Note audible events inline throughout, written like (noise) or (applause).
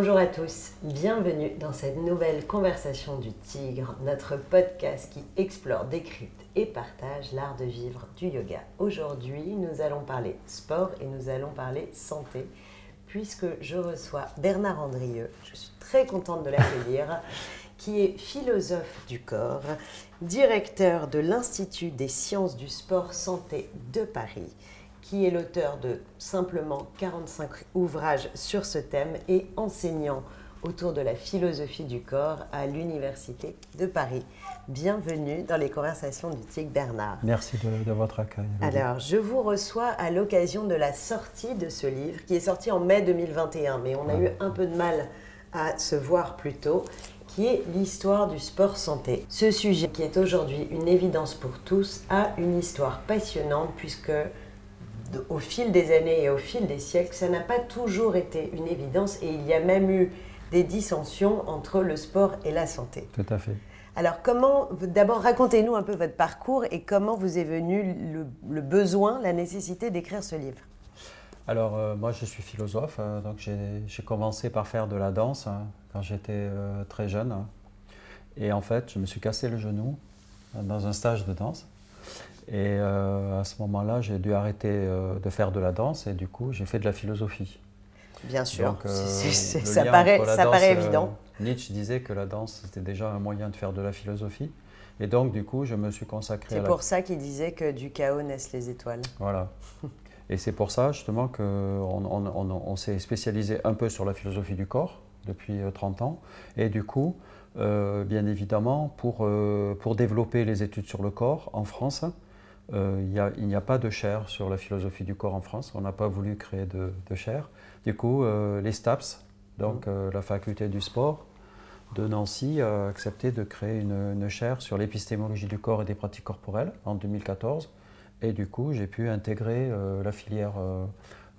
Bonjour à tous, bienvenue dans cette nouvelle conversation du tigre, notre podcast qui explore, décrypte et partage l'art de vivre du yoga. Aujourd'hui, nous allons parler sport et nous allons parler santé, puisque je reçois Bernard Andrieux. Je suis très contente de l'accueillir, (laughs) qui est philosophe du corps, directeur de l'Institut des sciences du sport santé de Paris qui est l'auteur de simplement 45 ouvrages sur ce thème et enseignant autour de la philosophie du corps à l'Université de Paris. Bienvenue dans les conversations du TIC Bernard. Merci de, votre accueil. Alors, je vous reçois à l'occasion de la sortie de ce livre qui est sorti en mai 2021, mais on a eu un peu de mal à se voir plus tôt qui est l'histoire du sport santé. Ce sujet qui est aujourd'hui une évidence pour tous a une histoire passionnante puisque au fil des années et au fil des siècles, ça n'a pas toujours été une évidence et il y a même eu des dissensions entre le sport et la santé. Tout à fait. Alors, comment, d'abord, racontez-nous un peu votre parcours et comment vous est venu le, besoin, la nécessité d'écrire ce livre Alors, euh, moi, je suis philosophe, hein, donc j'ai commencé par faire de la danse hein, quand j'étais euh, très jeune. Et en fait, je me suis cassé le genou dans un stage de danse. Et euh, à ce moment-là, j'ai dû arrêter euh, de faire de la danse et du coup, j'ai fait de la philosophie. Bien sûr, euh, ça, paraît, ça paraît évident. Nietzsche disait que la danse, c'était déjà un moyen de faire de la philosophie. Et donc, du coup, je me suis consacré à C'est pour ça qu'il disait que du chaos naissent les étoiles. Voilà. (laughs) Et c'est pour ça, justement, qu'on on, on, s'est spécialisé un peu sur la philosophie du corps depuis 30 ans. Et du coup, bien évidemment, pour, pour développer les études sur le corps en France, euh, il n'y a, pas de chaire sur la philosophie du corps en France. On n'a pas voulu créer de, chaire. Du coup, euh, les STAPS, donc mmh. euh, la faculté du sport de Nancy, a accepté de créer une, une chaire sur l'épistémologie du corps et des pratiques corporelles en 2014. Et du coup, j'ai pu intégrer la filière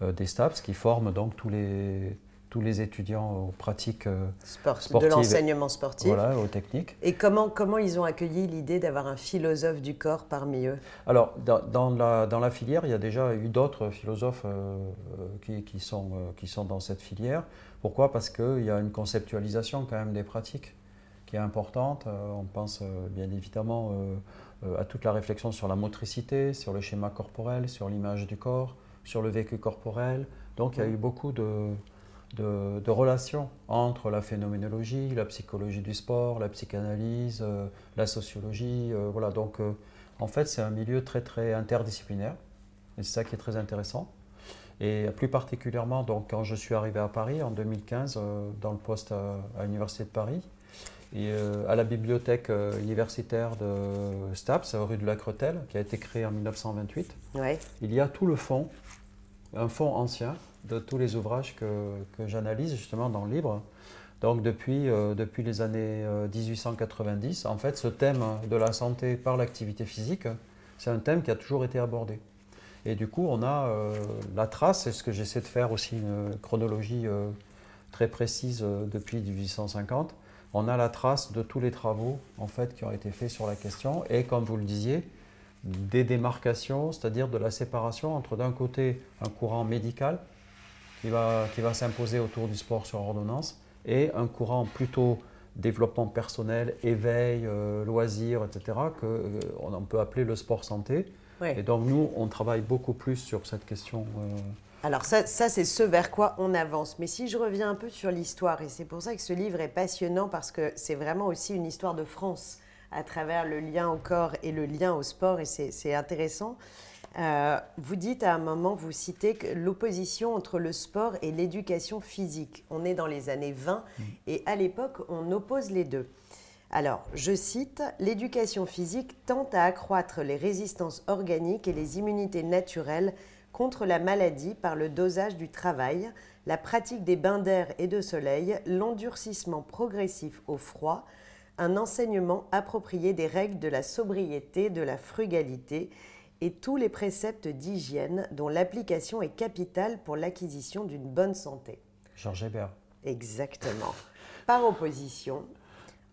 des STAPS qui forment donc tous les, tous les étudiants aux pratiques euh, sportives. De l'enseignement sportif. Voilà, aux techniques. Et comment, comment ils ont accueilli l'idée d'avoir un philosophe du corps parmi eux? Alors, dans, la, dans, la, filière, il y a déjà eu d'autres philosophes euh, qui, qui, sont, euh, qui sont dans cette filière. Pourquoi? Parce qu'il y a une conceptualisation quand même des pratiques qui est importante. on pense bien évidemment à toute la réflexion sur la motricité, sur le schéma corporel, sur l'image du corps, sur le vécu corporel. Donc, il y a eu beaucoup de de, relations entre la phénoménologie, la psychologie du sport, la psychanalyse, euh, la sociologie. Euh, voilà, donc euh, en fait, c'est un milieu très très interdisciplinaire et c'est ça qui est très intéressant. Et plus particulièrement, donc, quand je suis arrivé à Paris en 2015, dans le poste à, l'Université de Paris, et à la bibliothèque universitaire de Staps, rue de la Cretelle, qui a été créée en 1928, il y a tout le fond, un fond ancien, de tous les ouvrages que, que j'analyse justement dans le livre. Donc depuis, euh, depuis les années 1890, euh, en fait, ce thème de la santé par l'activité physique, c'est un thème qui a toujours été abordé. Et du coup, on a euh, la trace, c'est ce que j'essaie de faire aussi, une chronologie très précise depuis 1850. On a la trace de tous les travaux en fait, qui ont été faits sur la question. Et comme vous le disiez, des démarcations, c'est-à-dire de la séparation entre d'un côté un courant médical qui va, qui va s'imposer autour du sport sur ordonnance et un courant plutôt développement personnel, éveil, euh, loisirs, etc., qu'on euh, on peut appeler le sport santé. Et donc nous, on travaille beaucoup plus sur cette question. Euh. Alors ça, ça c'est ce vers quoi on avance. Mais si je reviens un peu sur l'histoire, et c'est pour ça que ce livre est passionnant, parce que c'est vraiment aussi une histoire de France à travers le lien au corps et le lien au sport, et c'est intéressant. Euh, vous dites à un moment, vous citez l'opposition entre le sport et l'éducation physique. On est dans les années 20 mm. et à l'époque, on oppose les deux. Alors, je cite, L'éducation physique tente à accroître les résistances organiques et les immunités naturelles contre la maladie par le dosage du travail, la pratique des bains d'air et de soleil, l'endurcissement progressif au froid, un enseignement approprié des règles de la sobriété, de la frugalité et tous les préceptes d'hygiène dont l'application est capitale pour l'acquisition d'une bonne santé. Georges Hébert. Exactement. Par opposition,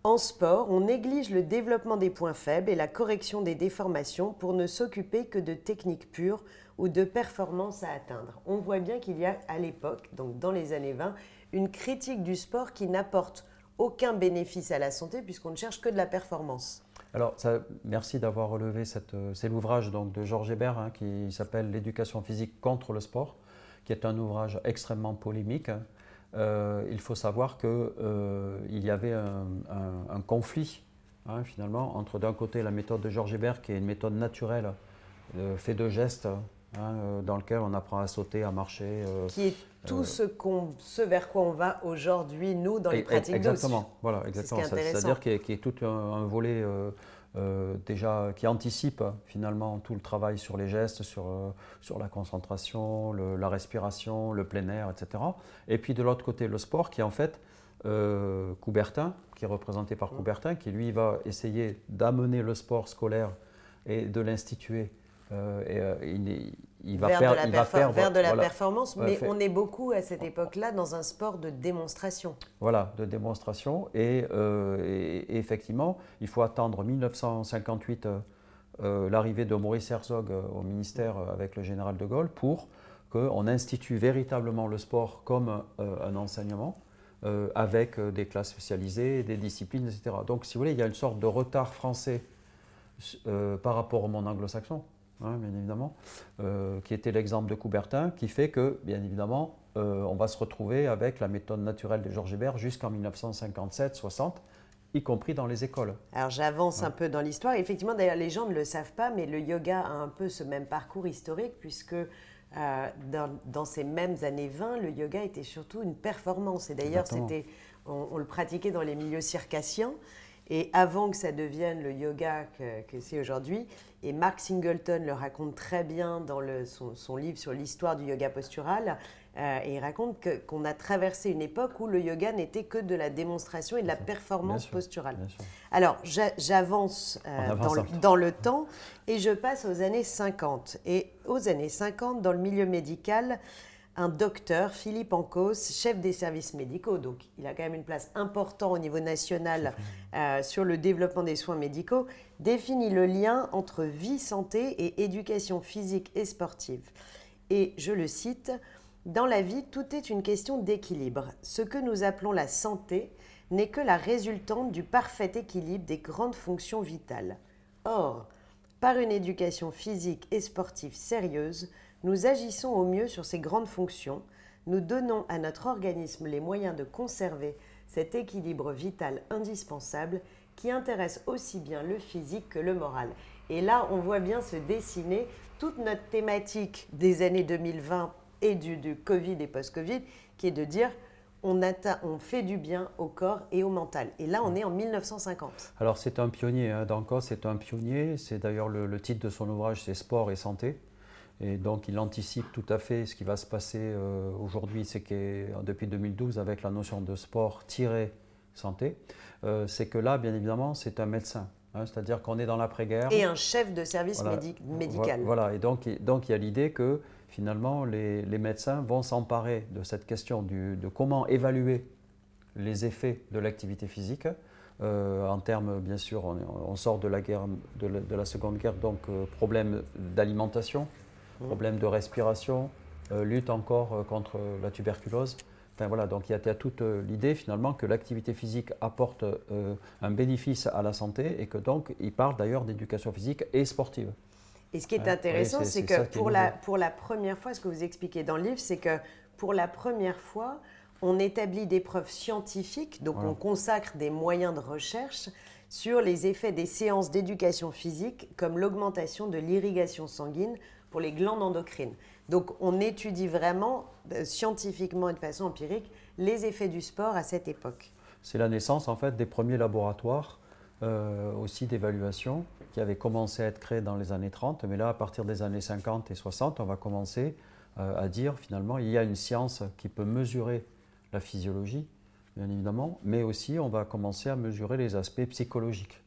En sport, on néglige le développement des points faibles et la correction des déformations pour ne s'occuper que de techniques pures ou de performances à atteindre. On voit bien qu'il y a à l'époque, donc dans les années 20, une critique du sport qui n'apporte aucun bénéfice à la santé puisqu'on ne cherche que de la performance. Alors, merci d'avoir relevé cette, euh, c'est l'ouvrage donc de Georges Hébert hein, qui s'appelle L'éducation physique contre le sport, qui est un ouvrage extrêmement polémique. Euh, il faut savoir qu'il euh, y avait un, conflit hein, finalement entre d'un côté la méthode de Georges Hébert qui est une méthode naturelle, fait de gestes, Hein, euh, dans lequel on apprend à sauter, à marcher. Euh, qui est tout euh, ce, vers quoi on va aujourd'hui, nous, dans les pratiques Exactement, voilà, exactement. C'est-à-dire qu'il y, a tout un, volet déjà qui anticipe finalement tout le travail sur les gestes, sur, sur la concentration, la respiration, le plein air, etc. Et puis de l'autre côté, le sport qui est en fait Coubertin, qui est représenté par mmh. Coubertin, qui lui va essayer d'amener le sport scolaire et de l'instituer euh, et, euh, il, va vers perdre, de la, il vers de la performance, mais on est beaucoup à cette époque-là dans un sport de démonstration. Voilà, de démonstration. Et, euh, effectivement, il faut attendre 1958, l'arrivée de Maurice Herzog au ministère avec le général de Gaulle, pour qu'on institue véritablement le sport comme un enseignement. avec des classes spécialisées, des disciplines, etc. Donc, si vous voulez, il y a une sorte de retard français par rapport au monde anglo-saxon. Hein, bien évidemment, euh, qui était l'exemple de Coubertin, qui fait que, bien évidemment, euh, on va se retrouver avec la méthode naturelle de Georges Hébert jusqu'en 1957-60, y compris dans les écoles. Alors j'avance un peu dans l'histoire. Effectivement, d'ailleurs, les gens ne le savent pas, mais le yoga a un peu ce même parcours historique, puisque euh, dans, ces mêmes années 20, le yoga était surtout une performance. Et d'ailleurs, c'était, on, le pratiquait dans les milieux circassiens. Et avant que ça devienne le yoga que, c'est aujourd'hui, et Mark Singleton le raconte très bien dans son, livre sur l'histoire du yoga postural, euh, et il raconte qu'on a traversé une époque où le yoga n'était que de la démonstration et de la performance posturale. Alors, j'avance euh, dans, dans, le temps et je passe aux années 50. Et aux années 50, dans le milieu médical, un docteur, Philippe Ancos, chef des services médicaux, donc il a quand même une place importante au niveau national euh, sur le développement des soins médicaux, définit le lien entre vie, santé et éducation physique et sportive. Et je le cite, Dans la vie, tout est une question d'équilibre. Ce que nous appelons la santé n'est que la résultante du parfait équilibre des grandes fonctions vitales. Or, par une éducation physique et sportive sérieuse, nous agissons au mieux sur ces grandes fonctions, nous donnons à notre organisme les moyens de conserver cet équilibre vital indispensable qui intéresse aussi bien le physique que le moral. Et là, on voit bien se dessiner toute notre thématique des années 2020 et du, Covid et post-Covid, qui est de dire on, on, fait du bien au corps et au mental. Et là, on est en 1950. Alors, c'est un pionnier, hein. c'est un pionnier. C'est d'ailleurs le, le, titre de son ouvrage, c'est Sport et Santé. Et donc il anticipe tout à fait ce qui va se passer euh, aujourd'hui, c'est que depuis 2012, avec la notion de sport-santé, euh, c'est que là, bien évidemment, c'est un médecin. Hein, c'est-à-dire qu'on est dans l'après-guerre. Et un chef de service médical. Voilà, et donc, donc il y a l'idée que finalement les, médecins vont s'emparer de cette question de comment évaluer les effets de l'activité physique. Euh, en termes, bien sûr, on, sort de la, guerre, de la, Seconde Guerre, donc problème d'alimentation, problèmes de respiration, euh, lutte encore euh, contre la tuberculose. Enfin, voilà, donc il y a, toute euh, l'idée finalement que l'activité physique apporte un bénéfice à la santé et que donc il parle d'ailleurs d'éducation physique et sportive. Et ce qui est intéressant, c'est que pour la, pour la première fois, ce que vous expliquez dans le livre, c'est que pour la première fois, on établit des preuves scientifiques, donc on consacre des moyens de recherche sur les effets des séances d'éducation physique, comme l'augmentation de l'irrigation sanguine pour les glandes endocrines. Donc on étudie vraiment euh, scientifiquement et de façon empirique les effets du sport à cette époque. C'est la naissance en fait des premiers laboratoires euh, aussi d'évaluation qui avaient commencé à être créés dans les années 30, mais là à partir des années 50 et 60, on va commencer euh, à dire finalement il y a une science qui peut mesurer la physiologie, bien évidemment, mais aussi on va commencer à mesurer les aspects psychologiques,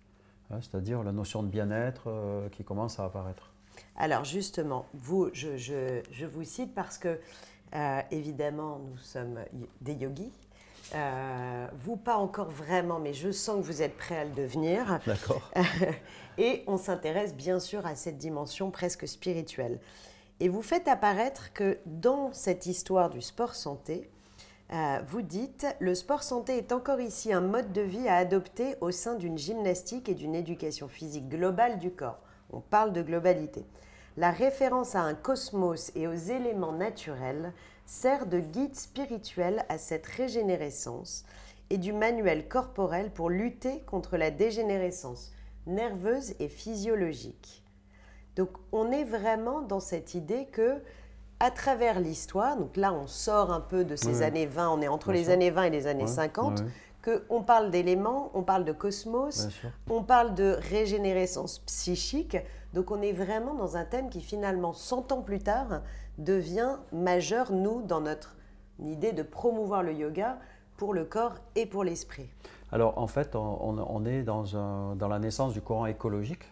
hein, c'est-à-dire la notion de bien-être qui commence à apparaître. Alors justement, vous, je, vous cite parce que, euh, évidemment, nous sommes des yogis. Euh, vous, pas encore vraiment, mais je sens que vous êtes prêt à le devenir. D'accord. (laughs) et on s'intéresse bien sûr à cette dimension presque spirituelle. Et vous faites apparaître que dans cette histoire du sport santé, euh, vous dites, le sport santé est encore ici un mode de vie à adopter au sein d'une gymnastique et d'une éducation physique globale du corps. On parle de globalité. La référence à un cosmos et aux éléments naturels sert de guide spirituel à cette régénérescence et du manuel corporel pour lutter contre la dégénérescence nerveuse et physiologique. Donc on est vraiment dans cette idée que à travers l'histoire, donc là on sort un peu de ces années 20, on est entre les années 20 et les années 50, qu'on parle d'éléments, on parle de cosmos, on parle de régénérescence psychique, donc on est vraiment dans un thème qui finalement 100 ans plus tard devient majeur, nous, dans notre idée de promouvoir le yoga pour le corps et pour l'esprit. Alors en fait, on, est dans, dans la naissance du courant écologique,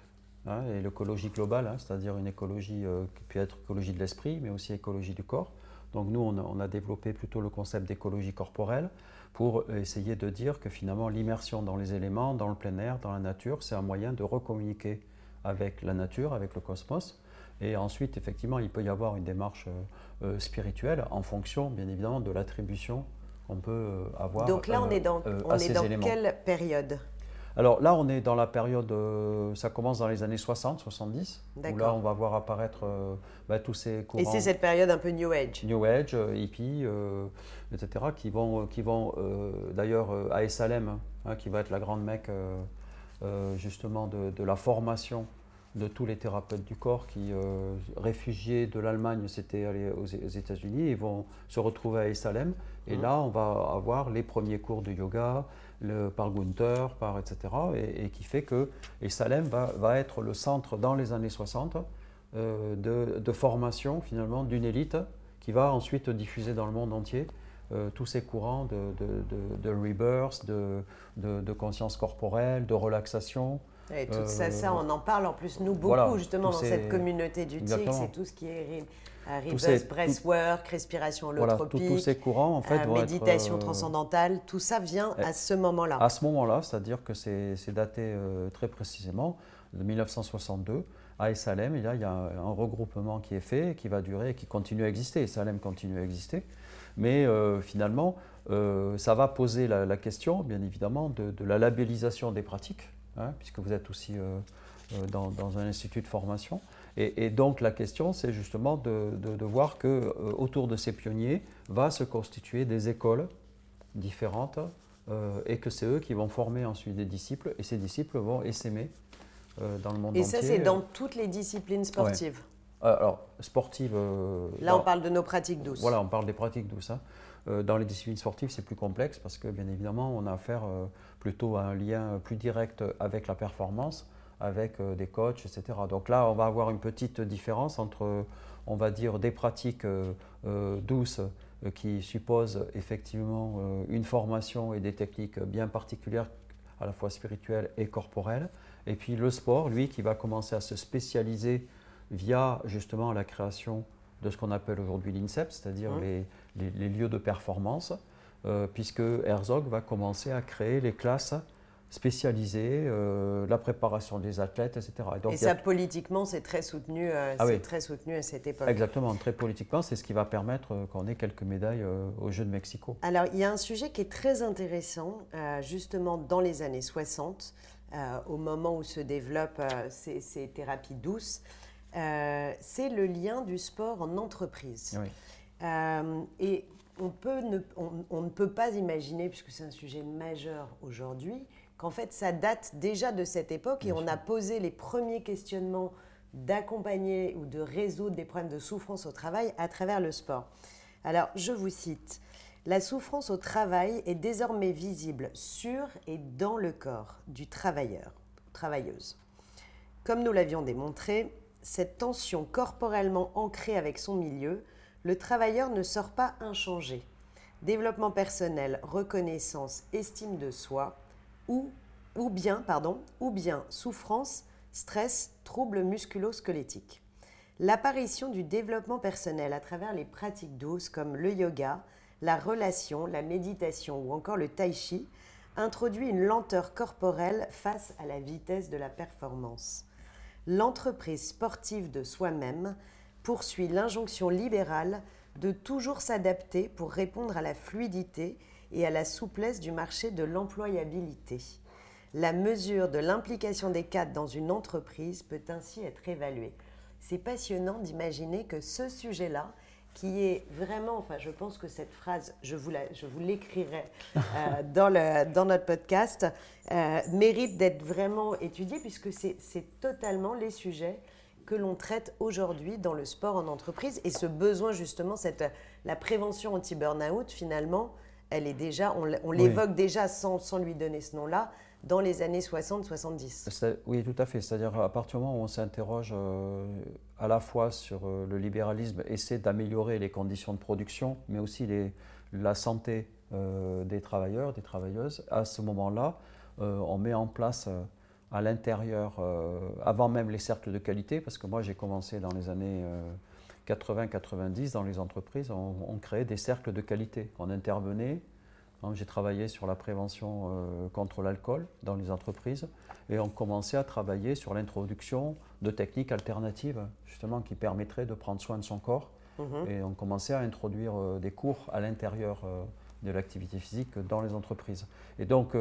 Hein, et l'écologie globale, hein, c'est-à-dire une écologie euh, qui peut être écologie de l'esprit, mais aussi écologie du corps. Donc nous, on a, développé plutôt le concept d'écologie corporelle pour essayer de dire que finalement l'immersion dans les éléments, dans le plein air, dans la nature, c'est un moyen de recommuniquer avec la nature, avec le cosmos. Et ensuite, effectivement, il peut y avoir une démarche euh, euh, spirituelle en fonction, bien évidemment, de l'attribution qu'on peut avoir. Donc là, on est dans, on est dans quelle période? Alors là, on est dans la période, euh, ça commence dans les années 60, 70, où là, on va voir apparaître euh, bah, tous ces courants. Et c'est cette période un peu New Age New Age, euh, hippie, etc., qui vont, qui vont d'ailleurs à Essalem, hein, qui va être la grande mecque justement de, la formation de tous les thérapeutes du corps qui, réfugiés de l'Allemagne, s'étaient allés aux, États-Unis, et vont se retrouver à Essalem. Et mmh. là, on va avoir les premiers cours de yoga, le, par Gunther, par etc. Et, qui fait que et Salem va, va, être le centre dans les années 60 euh, de, de, formation finalement d'une élite qui va ensuite diffuser dans le monde entier euh, tous ces courants de, de, de rebirth, de, conscience corporelle, de relaxation. Et tout ça, ça, on en parle en plus nous beaucoup justement dans cette communauté du TIC, c'est tout ce qui est Rebirth, breathwork, respiration holotropique, tous ces courants en fait, euh, méditation euh, transcendantale, tout ça vient à ce moment-là. À ce moment-là, c'est-à-dire que c'est daté euh, très précisément de 1962 à Salem. Et là, il y a un, regroupement qui est fait, qui va durer, et qui continue à exister. Salem continue à exister, mais finalement, ça va poser la, question, bien évidemment, de, de, la labellisation des pratiques, hein, puisque vous êtes aussi dans, dans, un institut de formation. Et, donc la question, c'est justement de, voir que euh, autour de ces pionniers va se constituer des écoles différentes euh, et que c'est eux qui vont former ensuite des disciples et ces disciples vont essaimer euh, dans le monde entier. Et ça, c'est dans toutes les disciplines sportives. Alors sportives. Là, on parle de nos pratiques douces. Voilà, on parle des pratiques douces. Hein. Dans les disciplines sportives, c'est plus complexe parce que bien évidemment, on a affaire plutôt à un lien plus direct avec la performance avec euh, des coachs, etc. Donc là, on va avoir une petite différence entre, on va dire, des pratiques euh, euh, douces qui supposent effectivement une formation et des techniques bien particulières, à la fois spirituelles et corporelles. Et puis le sport, lui, qui va commencer à se spécialiser via justement la création de ce qu'on appelle aujourd'hui l'INSEP, c'est-à-dire mmh. les, les, lieux de performance, puisque Herzog va commencer à créer les classes spécialisé, euh, la préparation des athlètes, etc. Et, donc, ça, politiquement, c'est très, soutenu, euh, ah très soutenu à cette époque. Exactement, très politiquement, c'est ce qui va permettre euh, qu'on ait quelques médailles aux Jeux de Mexico. Alors, il y a un sujet qui est très intéressant, justement dans les années 60, au moment où se développent ces, ces, thérapies douces, c'est le lien du sport en entreprise. et on, peut ne, on ne peut pas imaginer, puisque c'est un sujet majeur aujourd'hui, qu'en fait ça date déjà de cette époque et on a posé les premiers questionnements d'accompagner ou de résoudre des problèmes de souffrance au travail à travers le sport. Alors je vous cite, la souffrance au travail est désormais visible sur et dans le corps du travailleur, travailleuse. Comme nous l'avions démontré, cette tension corporellement ancrée avec son milieu, le travailleur ne sort pas inchangé. Développement personnel, reconnaissance, estime de soi, ou, bien, pardon, souffrance, stress, troubles musculo-squelettiques. L'apparition du développement personnel à travers les pratiques douces comme le yoga, la relation, la méditation ou encore le tai chi introduit une lenteur corporelle face à la vitesse de la performance. L'entreprise sportive de soi-même poursuit l'injonction libérale de toujours s'adapter pour répondre à la fluidité et à la souplesse du marché de l'employabilité. La mesure de l'implication des cadres dans une entreprise peut ainsi être évaluée. C'est passionnant d'imaginer que ce sujet-là, qui est vraiment, enfin je pense que cette phrase, je vous, l'écrirai euh, (laughs) dans, dans notre podcast, euh, mérite d'être vraiment étudié puisque c'est totalement les sujets que l'on traite aujourd'hui dans le sport en entreprise et ce besoin justement, cette, la prévention anti-burnout finalement, elle est déjà, on, l'évoque déjà sans, sans, lui donner ce nom-là dans les années 60-70. Oui, tout à fait. C'est-à-dire à partir du moment où on s'interroge euh, à la fois sur euh, le libéralisme, essaie d'améliorer les conditions de production, mais aussi les, la santé euh, des travailleurs, des travailleuses, à ce moment-là, on met en place à l'intérieur, avant même les cercles de qualité, parce que moi j'ai commencé dans les années 80-90 dans les entreprises, on, on, créait des cercles de qualité. On intervenait j'ai travaillé sur la prévention euh, contre l'alcool dans les entreprises et on commençait à travailler sur l'introduction de techniques alternatives, justement, qui permettraient de prendre soin de son corps. Mhm. Et on commençait à introduire euh, des cours à l'intérieur euh, de l'activité physique dans les entreprises. Et donc,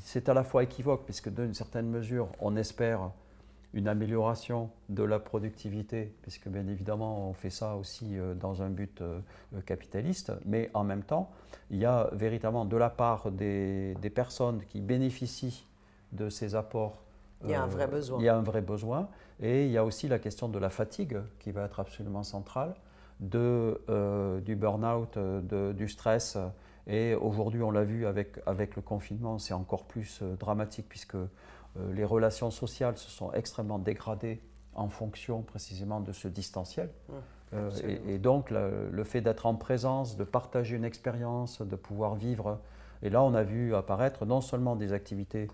c'est à la fois équivoque, puisque d'une certaine mesure, on espère une amélioration de la productivité, puisque bien évidemment on fait ça aussi euh, dans un but euh, capitaliste, mais en même temps, il y a véritablement de la part des, personnes qui bénéficient de ces apports il y a un vrai euh, besoin. Il y a un vrai besoin. Et il y a aussi la question de la fatigue qui va être absolument centrale, de, du burn-out, du stress. Et aujourd'hui, on l'a vu avec, avec le confinement, c'est encore plus dramatique puisque euh, les relations sociales se sont extrêmement dégradées en fonction précisément de ce distanciel. Mmh, euh, et, donc le, fait d'être en présence, de partager une expérience, de pouvoir vivre. Et là, on a vu apparaître non seulement des activités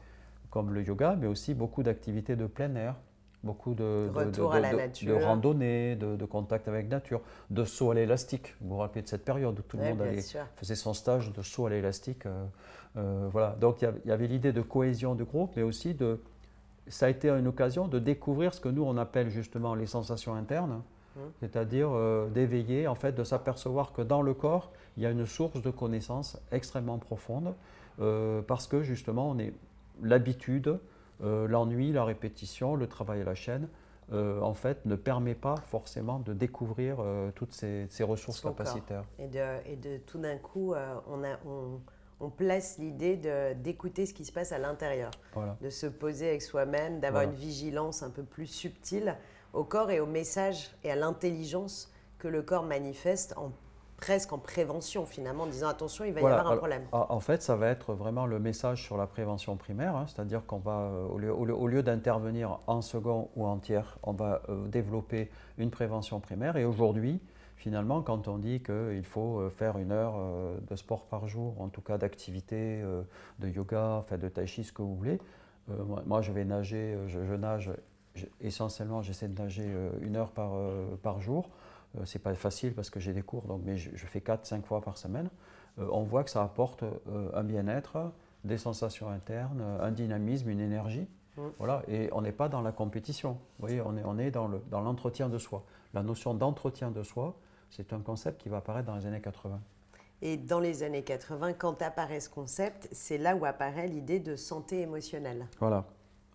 comme le yoga, mais aussi beaucoup d'activités de plein air, beaucoup de, de, de, randonnées, de, contact avec nature, de saut à l'élastique. Vous vous rappelez de cette période où tout le monde faisait son stage de saut à l'élastique. Euh, euh, voilà. Donc il y avait l'idée de cohésion du groupe, mais aussi de. Ça a été une occasion de découvrir ce que nous on appelle justement les sensations internes, mmh. c'est-à-dire euh, d'éveiller, en fait, de s'apercevoir que dans le corps il y a une source de connaissances extrêmement profonde, parce que justement on est l'habitude euh, l'ennui, la répétition, le travail à la chaîne, euh, en fait, ne permet pas forcément de découvrir euh, toutes ces, ressources capacitaires. Et de, tout d'un coup, on, place l'idée d'écouter ce qui se passe à l'intérieur, de se poser avec soi-même, d'avoir une vigilance un peu plus subtile au corps et au message et à l'intelligence que le corps manifeste en presque en prévention finalement, en disant attention, il va y avoir un problème. En fait, ça va être vraiment le message sur la prévention primaire, hein, c'est-à-dire qu'on va, euh, au lieu, d'intervenir en second ou en tiers, on va euh, développer une prévention primaire. Et aujourd'hui, finalement, quand on dit qu'il faut euh, faire une heure de sport par jour, en tout cas d'activité, de yoga, enfin de tai chi, ce que vous voulez, moi je vais nager, je, nage essentiellement, j'essaie de nager une heure par, par jour. Euh, c'est pas facile parce que j'ai des cours, donc, mais je, fais 4-5 fois par semaine. Euh, on voit que ça apporte euh, un bien-être, des sensations internes, un dynamisme, une énergie. Mmh. Voilà, et on n'est pas dans la compétition. Vous voyez, on est, on est dans l'entretien de soi. La notion d'entretien de soi, c'est un concept qui va apparaître dans les années 80. Et dans les années 80, quand apparaît ce concept, c'est là où apparaît l'idée de santé émotionnelle. Voilà,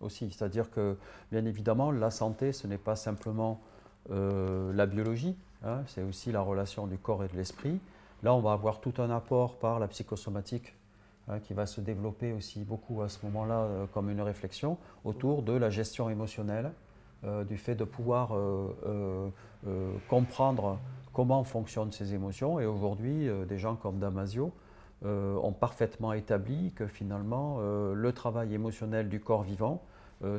aussi. C'est-à-dire que, bien évidemment, la santé, ce n'est pas simplement euh, la biologie, hein, c'est aussi la relation du corps et de l'esprit. Là, on va avoir tout un apport par la psychosomatique hein, qui va se développer aussi beaucoup à ce moment-là euh, comme une réflexion autour de la gestion émotionnelle, euh, du fait de pouvoir comprendre comment fonctionnent ces émotions. Et aujourd'hui, des gens comme Damasio ont parfaitement établi que finalement, le travail émotionnel du corps vivant,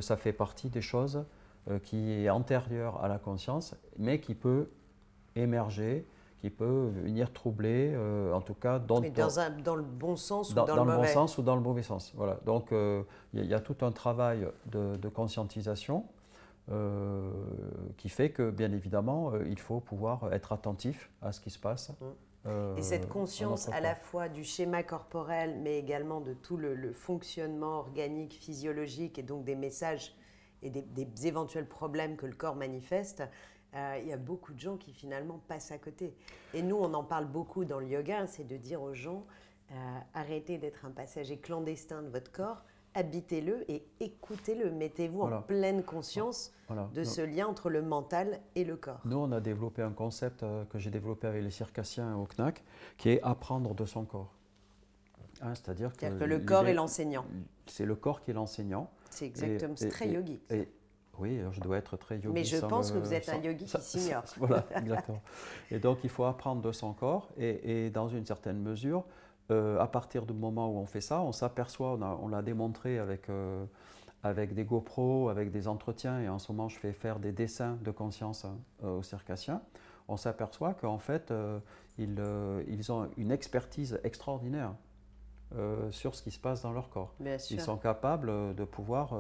ça fait partie des choses euh, qui est antérieur à la conscience, mais qui peut émerger, qui peut venir troubler, euh, en tout cas dans, dans, le bon sens ou dans, le, bon sens ou dans le mauvais sens. Voilà. Donc euh, il y, a tout un travail de, conscientisation qui fait que bien évidemment il faut pouvoir être attentif à ce qui se passe. Mmh. et cette conscience à, la fois du schéma corporel, mais également de tout le, fonctionnement organique, physiologique, et donc des messages et des, éventuels problèmes que le corps manifeste, il y a beaucoup de gens qui finalement passent à côté. Et nous, on en parle beaucoup dans le yoga, c'est de dire aux gens, arrêtez d'être un passager clandestin de votre corps, habitez-le et écoutez-le. Mettez-vous en pleine conscience de ce lien entre le mental et le corps. Nous, on a développé un concept euh, que j'ai développé avec les circassiens au CNAC, qui est apprendre de son corps. Hein, c'est-à-dire que, le corps est l'enseignant. C'est le corps qui est l'enseignant. C'est exactement, c'est très yogique. Oui, je dois être très yogi. Mais je pense que vous êtes un yogi qui s'ignore. (laughs) Voilà, exactement. Et donc, il faut apprendre de son corps et, et dans une certaine mesure, euh, à partir du moment où on fait ça, on s'aperçoit, on, l'a démontré avec, euh, avec des GoPro, avec des entretiens, et en ce moment je fais faire des dessins de conscience hein, aux circassiens, on s'aperçoit qu'en fait ils, ils, ont une expertise extraordinaire. Sur ce qui se passe dans leur corps. Ils sont capables de pouvoir,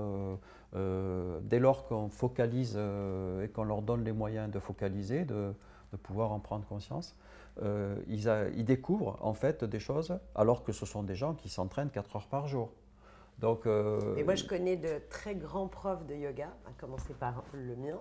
dès lors qu'on focalise et qu'on leur donne les moyens de focaliser, de, de pouvoir en prendre conscience, euh, ils, découvrent en fait des choses alors que ce sont des gens qui s'entraînent 4 heures par jour. Donc, euh, Et moi, je connais de très grands profs de yoga, à commencer par le mien,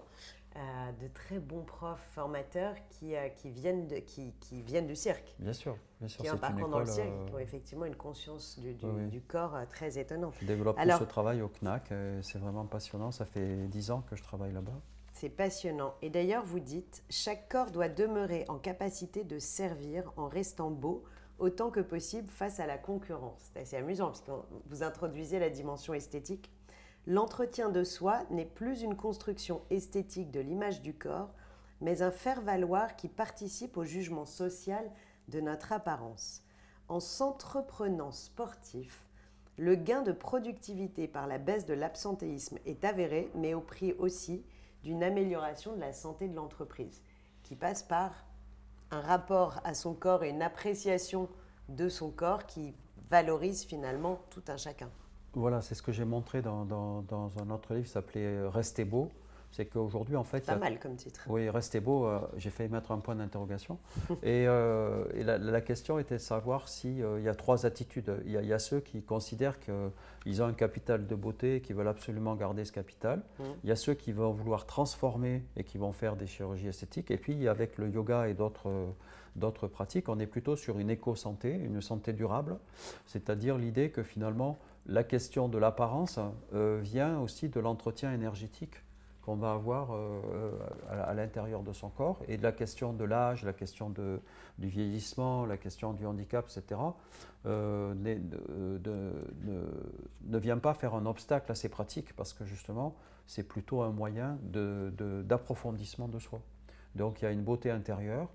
euh, de très bons profs formateurs qui, qui, viennent de, qui, qui, viennent du cirque. Bien sûr, bien sûr. Qui ont un parcours dans le cirque, qui ont effectivement une conscience du, du, corps très étonnante. Je développe tout ce travail au CNAC, c'est vraiment passionnant. Ça fait 10 ans que je travaille là-bas. C'est passionnant. Et d'ailleurs, vous dites, chaque corps doit demeurer en capacité de servir en restant beau autant que possible face à la concurrence. C'est assez amusant parce que vous introduisez la dimension esthétique. L'entretien de soi n'est plus une construction esthétique de l'image du corps, mais un faire-valoir qui participe au jugement social de notre apparence. En s'entreprenant sportif, le gain de productivité par la baisse de l'absentéisme est avéré, mais au prix aussi d'une amélioration de la santé de l'entreprise, qui passe par un rapport à son corps et une appréciation de son corps qui valorise finalement tout un chacun. Voilà, c'est ce que j'ai montré dans, dans, dans, un autre livre qui s'appelait Restez beau, c'est qu'aujourd'hui, en fait. Pas mal comme titre. Oui, restez beau, euh, j'ai failli mettre un point d'interrogation. (laughs) et, euh, la, question était de savoir s'il euh, y a trois attitudes. Il y, a ceux qui considèrent qu'ils ont un capital de beauté et qui veulent absolument garder ce capital. Mmh. Il y a ceux qui vont vouloir transformer et qui vont faire des chirurgies esthétiques. Et puis, avec le yoga et d'autres d'autres pratiques, on est plutôt sur une éco-santé, une santé durable, c'est-à-dire l'idée que finalement la question de l'apparence vient aussi de l'entretien énergétique qu'on va avoir euh, à, l'intérieur de son corps. Et de la question de l'âge, la question de, du vieillissement, la question du handicap, etc., euh, ne, vient pas faire un obstacle à ces pratiques, parce que justement, c'est plutôt un moyen d'approfondissement de soi. Donc il y a une beauté intérieure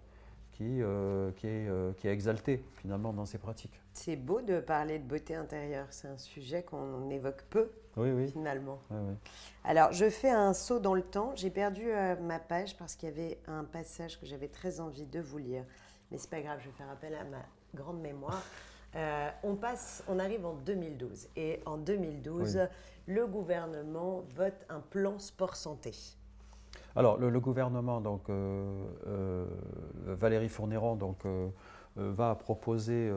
qui, euh, qui, est, euh, qui est exalté finalement dans ces pratiques. C'est beau de parler de beauté intérieure, c'est un sujet qu'on évoque peu oui, oui. finalement. Oui, Alors je fais un saut dans le temps, j'ai perdu euh, ma page parce qu'il y avait un passage que j'avais très envie de vous lire, mais c'est pas grave, je vais faire appel à ma grande mémoire. (laughs) on passe, on arrive en 2012 et en 2012, le gouvernement vote un plan sport santé. Alors, le, gouvernement, donc, euh, euh, Valérie Fournéron, donc, euh, va proposer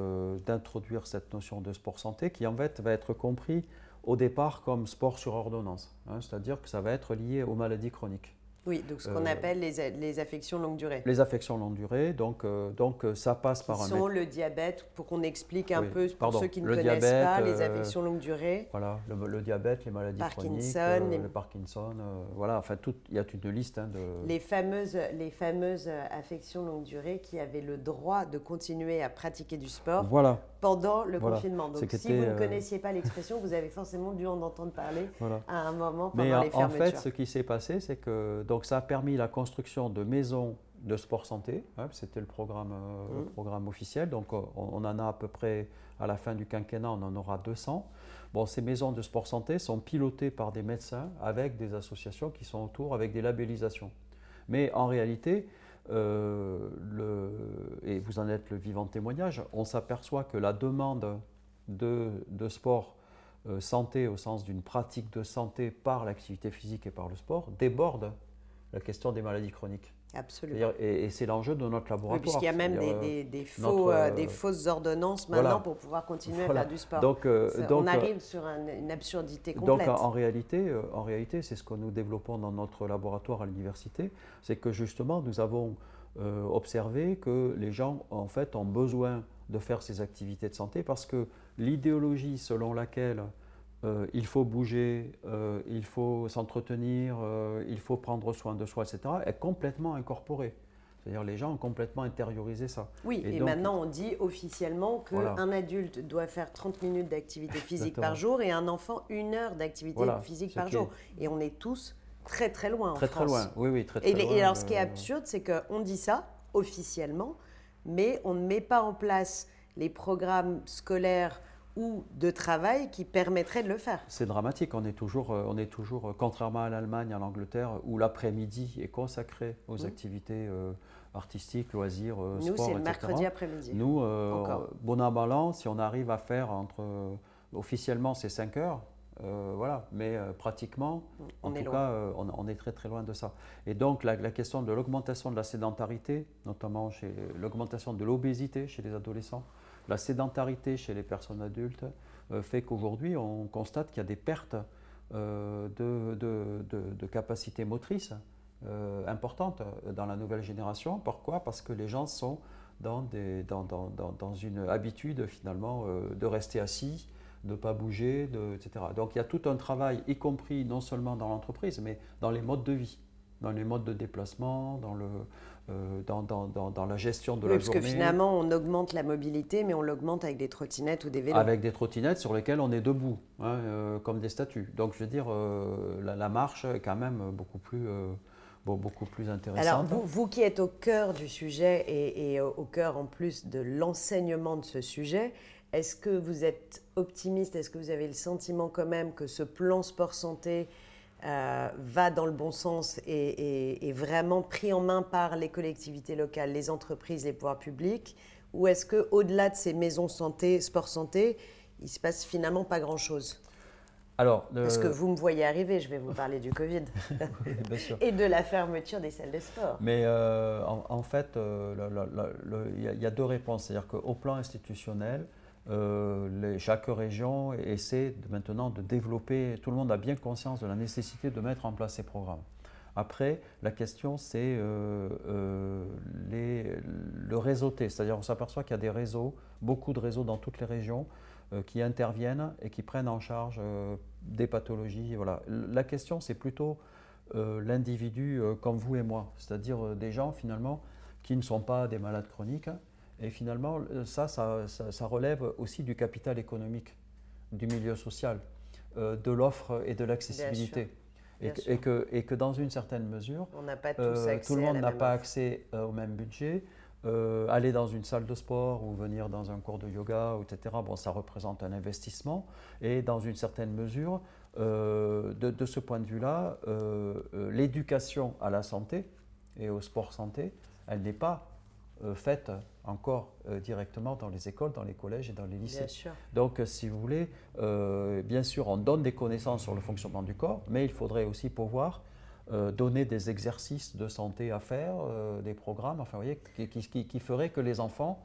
d'introduire cette notion de sport santé qui, en fait, va être compris au départ comme sport sur ordonnance. Hein, c'est-à-dire que ça va être lié aux maladies chroniques. Oui, donc ce qu'on euh, appelle les, les, affections longue durée. Les affections longue durée, donc, euh, donc euh, ça passe par un... sont le diabète, pour qu'on explique un peu, pour ceux qui ne connaissent pas, les affections longue durée. Voilà, le, diabète, les maladies Parkinson, chroniques, le Parkinson, voilà, enfin, tout, il y a une liste hein, de... Les fameuses, les fameuses affections longue durée qui avaient le droit de continuer à pratiquer du sport voilà. Pendant le confinement. Donc si vous ne connaissiez pas l'expression, vous avez forcément dû en entendre parler à un moment pendant Mais les fermetures. en fait, ce qui s'est passé, c'est que donc ça a permis la construction de maisons de sport santé, hein, c'était le programme, euh, mmh. programme officiel, donc euh, on, en a à peu près, à la fin du quinquennat, on en aura 200. Bon, ces maisons de sport santé sont pilotées par des médecins avec des associations qui sont autour, avec des labellisations. Mais en réalité, euh, le, et vous en êtes le vivant témoignage, on s'aperçoit que la demande de, de sport santé au sens d'une pratique de santé par l'activité physique et par le sport déborde la question des maladies chroniques. Absolument. Et, c'est l'enjeu de notre laboratoire. Oui, puisqu'il y a même des, des, faux, des, fausses ordonnances maintenant pour pouvoir continuer à faire du sport. Donc, on arrive sur une absurdité complète. Donc en, réalité, en réalité, c'est ce que nous développons dans notre laboratoire à l'université, c'est que justement nous avons observé que les gens en fait ont besoin de faire ces activités de santé parce que l'idéologie selon laquelle euh, il faut bouger, euh, il faut s'entretenir, euh, il faut prendre soin de soi, etc., est complètement incorporée. C'est-à-dire les gens ont complètement intériorisé ça. Oui, et, maintenant on dit officiellement qu'un adulte doit faire 30 minutes d'activité physique par jour et un enfant une heure d'activité physique par jour. Et on est tous très très loin très, en France. Très loin, oui, oui, très très et, loin. Et alors ce qui est absurde, c'est qu'on dit ça officiellement, mais on ne met pas en place les programmes scolaires ou de travail qui permettraient de le faire. C'est dramatique. On est toujours, euh, on est toujours euh, contrairement à l'Allemagne, à l'Angleterre, où l'après-midi est consacré aux mmh. activités euh, artistiques, loisirs, sport, Nous, c'est le mercredi après-midi. Nous, bon an, mal si on arrive à faire entre... officiellement, c'est 5 heures. voilà, mais pratiquement, en tout cas, on, est très très loin de ça. Et donc la, la question de l'augmentation de la sédentarité, notamment chez l'augmentation de l'obésité chez les adolescents, la sédentarité chez les personnes adultes euh, fait qu'aujourd'hui, on constate qu'il y a des pertes euh, de, capacités motrices euh, importantes dans la nouvelle génération. Pourquoi? Parce que les gens sont dans, une habitude finalement de rester assis, de ne pas bouger, etc. Donc il y a tout un travail, y compris non seulement dans l'entreprise, mais dans les modes de vie dans les modes de déplacement, dans, le, euh, dans, dans, dans, la gestion de la journée. Parce que finalement, on augmente la mobilité, mais on l'augmente avec des trottinettes ou des vélos. Avec des trottinettes sur lesquelles on est debout, hein, euh, comme des statues. Donc, je veux dire, euh, la, marche est quand même beaucoup plus, beaucoup plus intéressante. Alors, vous, vous, qui êtes au cœur du sujet et, et au cœur en plus de l'enseignement de ce sujet, est-ce que vous êtes optimiste? Est-ce que vous avez le sentiment quand même que ce plan sport santé euh, va dans le bon sens et est vraiment pris en main par les collectivités locales, les entreprises, les pouvoirs publics Ou est-ce qu'au-delà de ces maisons santé, sport santé, il se passe finalement pas grand-chose? Alors, Parce que vous me voyez arriver, je vais vous parler du Covid (laughs) et de la fermeture des salles de sport. Mais euh, en, fait, euh, il y, a deux réponses. C'est-à-dire qu'au plan institutionnel, euh, chaque région essaie maintenant de développer, tout le monde a bien conscience de la nécessité de mettre en place ces programmes. Après, la question c'est euh, euh, le réseauté, c'est-à-dire on s'aperçoit qu'il y a des réseaux, beaucoup de réseaux dans toutes les régions qui interviennent et qui prennent en charge des pathologies. Voilà. La question c'est plutôt l'individu comme vous et moi, c'est-à-dire des gens finalement qui ne sont pas des malades chroniques, et finalement, euh, ça, ça, relève aussi du capital économique, du milieu social, euh, de l'offre et de l'accessibilité. Et, et, que, et que dans une certaine mesure, euh, tout le monde n'a pas accès au même budget. aller dans une salle de sport ou venir dans un cours de yoga, etc., bon, ça représente un investissement. Et dans une certaine mesure, de, de, ce point de vue-là, l'éducation à la santé et au sport santé, elle n'est pas euh, faites encore euh, directement dans les écoles, dans les collèges et dans les lycées. Donc, euh, si vous voulez, bien sûr, on donne des connaissances sur le fonctionnement du corps, mais il faudrait aussi pouvoir donner des exercices de santé à faire, des programmes, enfin, vous voyez, qui, qui, feraient que les enfants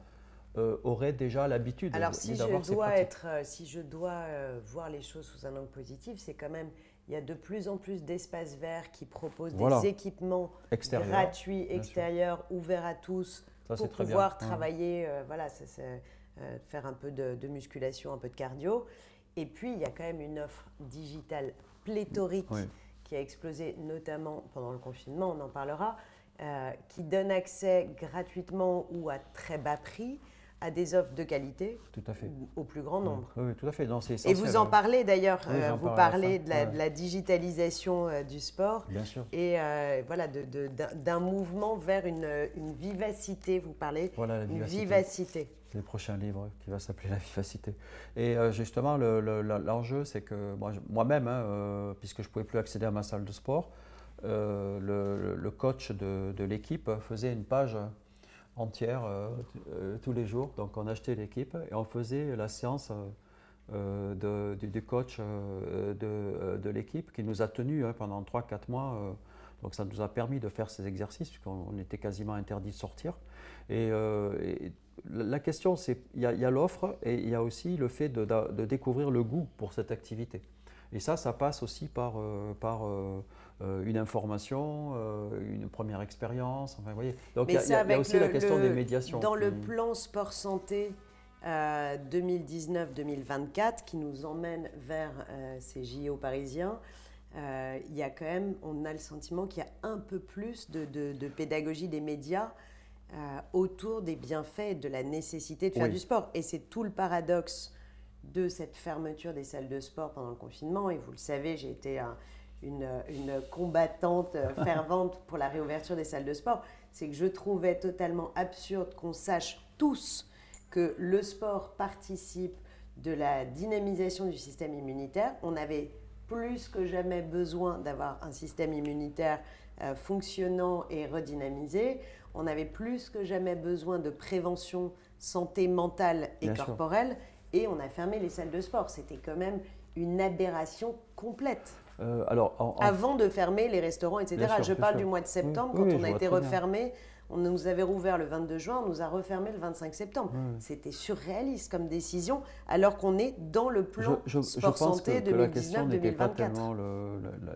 auraient déjà l'habitude Alors, si je dois être, si je dois voir les choses sous un angle positif, c'est quand même il y a de plus en plus d'espaces verts qui proposent des équipements gratuits extérieurs ouverts à tous pour pouvoir travailler, euh, voilà, euh, faire un peu de, musculation, un peu de cardio. Et puis, il y a quand même une offre digitale pléthorique qui a explosé, notamment pendant le confinement, on en parlera, euh, qui donne accès gratuitement ou à très bas prix à des offres de qualité tout à fait. au plus grand nombre. Oui, tout à fait. Et vous en parlez d'ailleurs, vous parlez de la, digitalisation du sport. Bien sûr. Et voilà, d'un mouvement vers une, une, vivacité, vous parlez voilà, la une vivacité. C'est le prochain livre qui va s'appeler La vivacité. Et justement, l'enjeu, c'est que moi-même, hein, puisque je ne pouvais plus accéder à ma salle de sport, le, coach de, de l'équipe faisait une page entière euh, euh, tous les jours. Donc on achetait l'équipe et on faisait la séance euh, du, coach de, de l'équipe qui nous a tenus hein, pendant 3-4 mois Donc ça nous a permis de faire ces exercices, puisqu'on était quasiment interdit de sortir. Et, la question, c'est il y a, l'offre et il y a aussi le fait de, découvrir le goût pour cette activité. Et ça, ça passe aussi par, par une information, une première expérience. Enfin, voyez. Donc il y, a aussi la question des médiations. Dans le plan sport santé, 2019-2024 qui nous emmène vers euh, ces JO parisiens, euh, il y a quand même, on a le sentiment qu'il y a un peu plus de, pédagogie des médias euh, autour des bienfaits et de la nécessité de faire du sport. Et c'est tout le paradoxe de cette fermeture des salles de sport pendant le confinement. Et vous le savez, j'ai été une, une, combattante (laughs) fervente pour la réouverture des salles de sport. C'est que je trouvais totalement absurde qu'on sache tous que le sport participe de la dynamisation du système immunitaire. On avait plus que jamais besoin d'avoir un système immunitaire euh, fonctionnant et redynamisé. On avait plus que jamais besoin de prévention santé mentale et corporelle. Et on a fermé les salles de sport. C'était quand même une aberration complète. Euh, alors, Avant de fermer les restaurants, etc. Je parle du mois de septembre, quand on a été refermé. On nous avait rouvert le 22 juin, on nous a refermé le 25 septembre. C'était surréaliste comme décision, alors qu'on est dans le plan sport santé 2019-2024.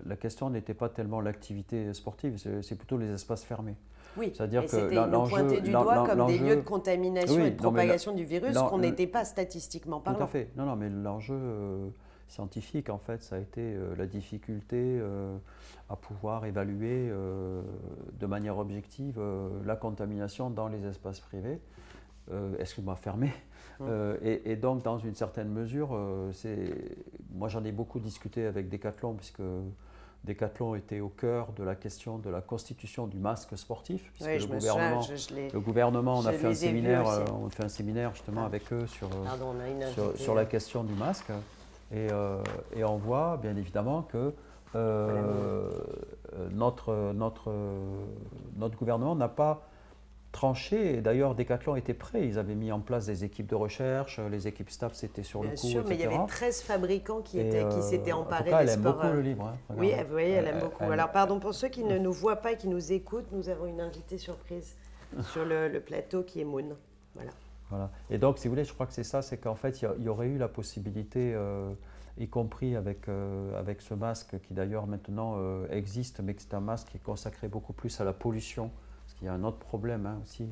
La, question n'était pas tellement l'activité sportive, c'est plutôt les espaces fermés. Oui, c'est-à-dire que l'enjeu pointé du doigt comme des lieux de contamination et de propagation du virus qu'on n'était pas statistiquement parlant. Tout à fait. Non, non, mais l'enjeu euh, scientifique, en fait, ça a été euh, la difficulté euh, à pouvoir évaluer de manière objective la contamination dans les espaces privés, excuse-moi, fermés. Et, et, donc, dans une certaine mesure, c'est, moi j'en ai beaucoup discuté avec Decathlon, puisque Decathlon était au cœur de la question de la constitution du masque sportif, puisque le, gouvernement, le gouvernement, on a fait un séminaire, on fait un séminaire justement ah. avec eux sur, sur, sur, la question du masque. Euh, et, on voit bien évidemment que euh, notre, notre, notre gouvernement n'a pas tranché. Et d'ailleurs, Decathlon était prêt. Ils avaient mis en place des équipes de recherche. Les équipes STAPS c'était sur le coup. Bien sûr, mais il y avait 13 fabricants qui, étaient, qui euh, s'étaient emparés en tout cas, elle aime beaucoup le livre. Hein, oui, vous voyez, elle, aime beaucoup. Alors, pardon, pour ceux qui ne nous voient pas et qui nous écoutent, nous avons une invitée surprise (laughs) sur le, le plateau qui est Moon. Voilà. Voilà. Et donc, si vous voulez, je crois que c'est ça, c'est qu'en fait, il y, aurait eu la possibilité, euh, y compris avec, euh, avec ce masque qui d'ailleurs maintenant euh, existe, mais c'est un masque qui est consacré beaucoup plus à la pollution, qu'il y a un autre problème hein, aussi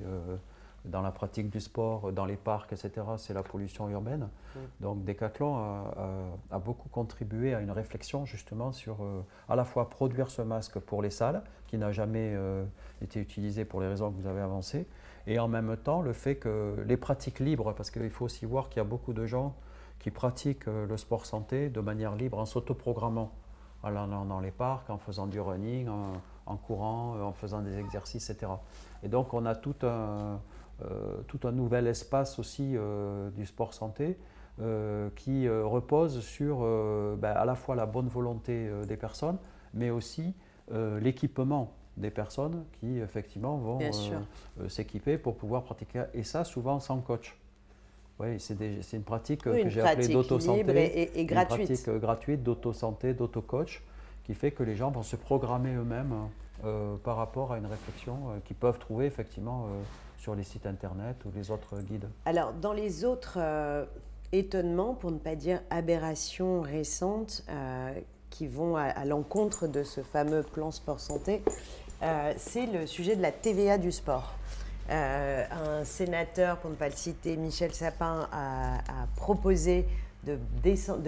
dans la pratique du sport, dans les parcs, etc., c'est la pollution urbaine. Mm. Donc Decathlon a, beaucoup contribué à une réflexion justement sur à la fois produire ce masque pour les salles, qui n'a jamais été utilisé pour les raisons que vous avez avancées, et en même temps le fait que les pratiques libres, parce qu'il faut aussi voir qu'il y a beaucoup de gens qui pratiquent euh, le sport santé de manière libre en s'autoprogrammant, en allant dans les parcs, en faisant du running, en, courant, euh, en faisant des exercices, etc. Et donc on a tout un, euh, tout un nouvel espace aussi du sport santé qui repose sur ben, à la fois la bonne volonté des personnes, mais aussi l'équipement des personnes qui effectivement vont euh, euh, s'équiper pour pouvoir pratiquer. Et ça, souvent sans coach. Oui, c'est une pratique que j'ai appelée d'auto-santé. Et, et, gratuite. Une pratique euh, gratuite d'auto-santé, d'auto-coach, qui fait que les gens vont se programmer eux-mêmes par rapport à une réflexion qu'ils peuvent trouver effectivement sur les sites internet ou les autres guides. Alors, dans les autres étonnements, pour ne pas dire aberrations récentes, qui vont à, l'encontre de ce fameux plan sport santé, euh, c'est le sujet de la TVA du sport. Euh, un sénateur, pour ne pas le citer, Michel Sapin, a, proposé de,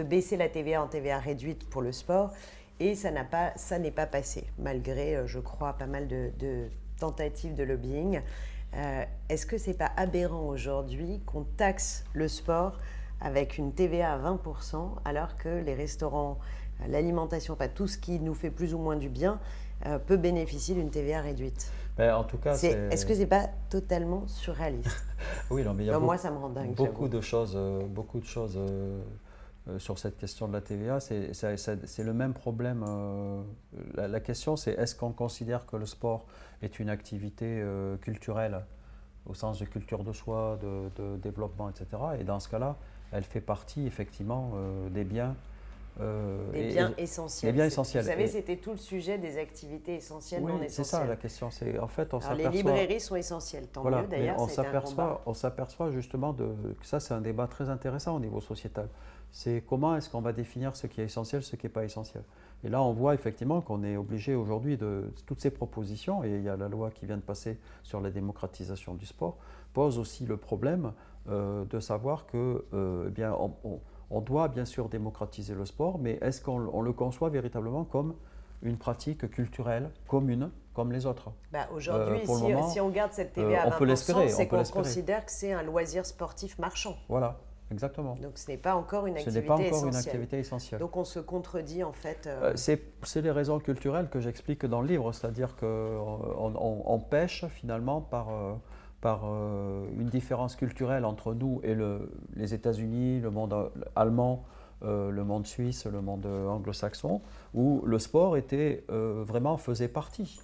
baisser la TVA en TVA réduite pour le sport et ça n'est pas, pas passé, malgré, euh, je crois, pas mal de, tentatives de lobbying. Est-ce que c'est pas aberrant aujourd'hui qu'on taxe le sport avec une TVA à 20% alors que les restaurants, l'alimentation, pas tout ce qui nous fait plus ou moins du bien, euh, peut bénéficier d'une TVA réduite? Ben, en tout cas, est-ce que c'est pas totalement surréaliste? (laughs) Oui, non, mais il y a beaucoup, moi, ça me rend dingue, beaucoup de choses, euh, beaucoup de choses euh, sur cette question de la TVA. C'est le même problème. La, question, c'est est-ce qu'on considère que le sport est une activité culturelle au sens de culture de soi, de, de développement, etc. Et dans ce cas-là, elle fait partie effectivement des biens Euh, des biens essentiels. Des biens essentiels. Vous savez, c'était tout le sujet des activités essentielles oui, non essentielles. c'est ça la question. C'est en fait, on Alors, les librairies sont essentielles, tant mieux d'ailleurs. On s'aperçoit, on s'aperçoit justement de, que ça, c'est un débat très intéressant au niveau sociétal. C'est comment est-ce qu'on va définir ce qui est essentiel, ce qui n'est pas essentiel. Et là, on voit effectivement qu'on est obligé aujourd'hui de toutes ces propositions, et il y a la loi qui vient de passer sur la démocratisation du sport, pose aussi le problème euh, de savoir que, euh, eh bien, on on doit bien sûr démocratiser le sport, mais est-ce qu'on le conçoit véritablement comme une pratique culturelle commune comme les autres? Bah, Aujourd'hui, euh, si, on garde cette TVA à 20%, c'est qu'on considère que c'est un loisir sportif marchand. Voilà, exactement. Donc ce n'est pas encore une activité Ce n'est pas encore essentielle. une activité essentielle. Donc on se contredit en fait. Euh... euh c'est les raisons culturelles que j'explique dans le livre, c'est-à-dire qu'on on, on, pêche finalement par... Euh, par euh, une différence culturelle entre nous et le, les États-Unis, le monde allemand, euh, le monde suisse, le monde anglo-saxon, où le sport était, euh, vraiment faisait partie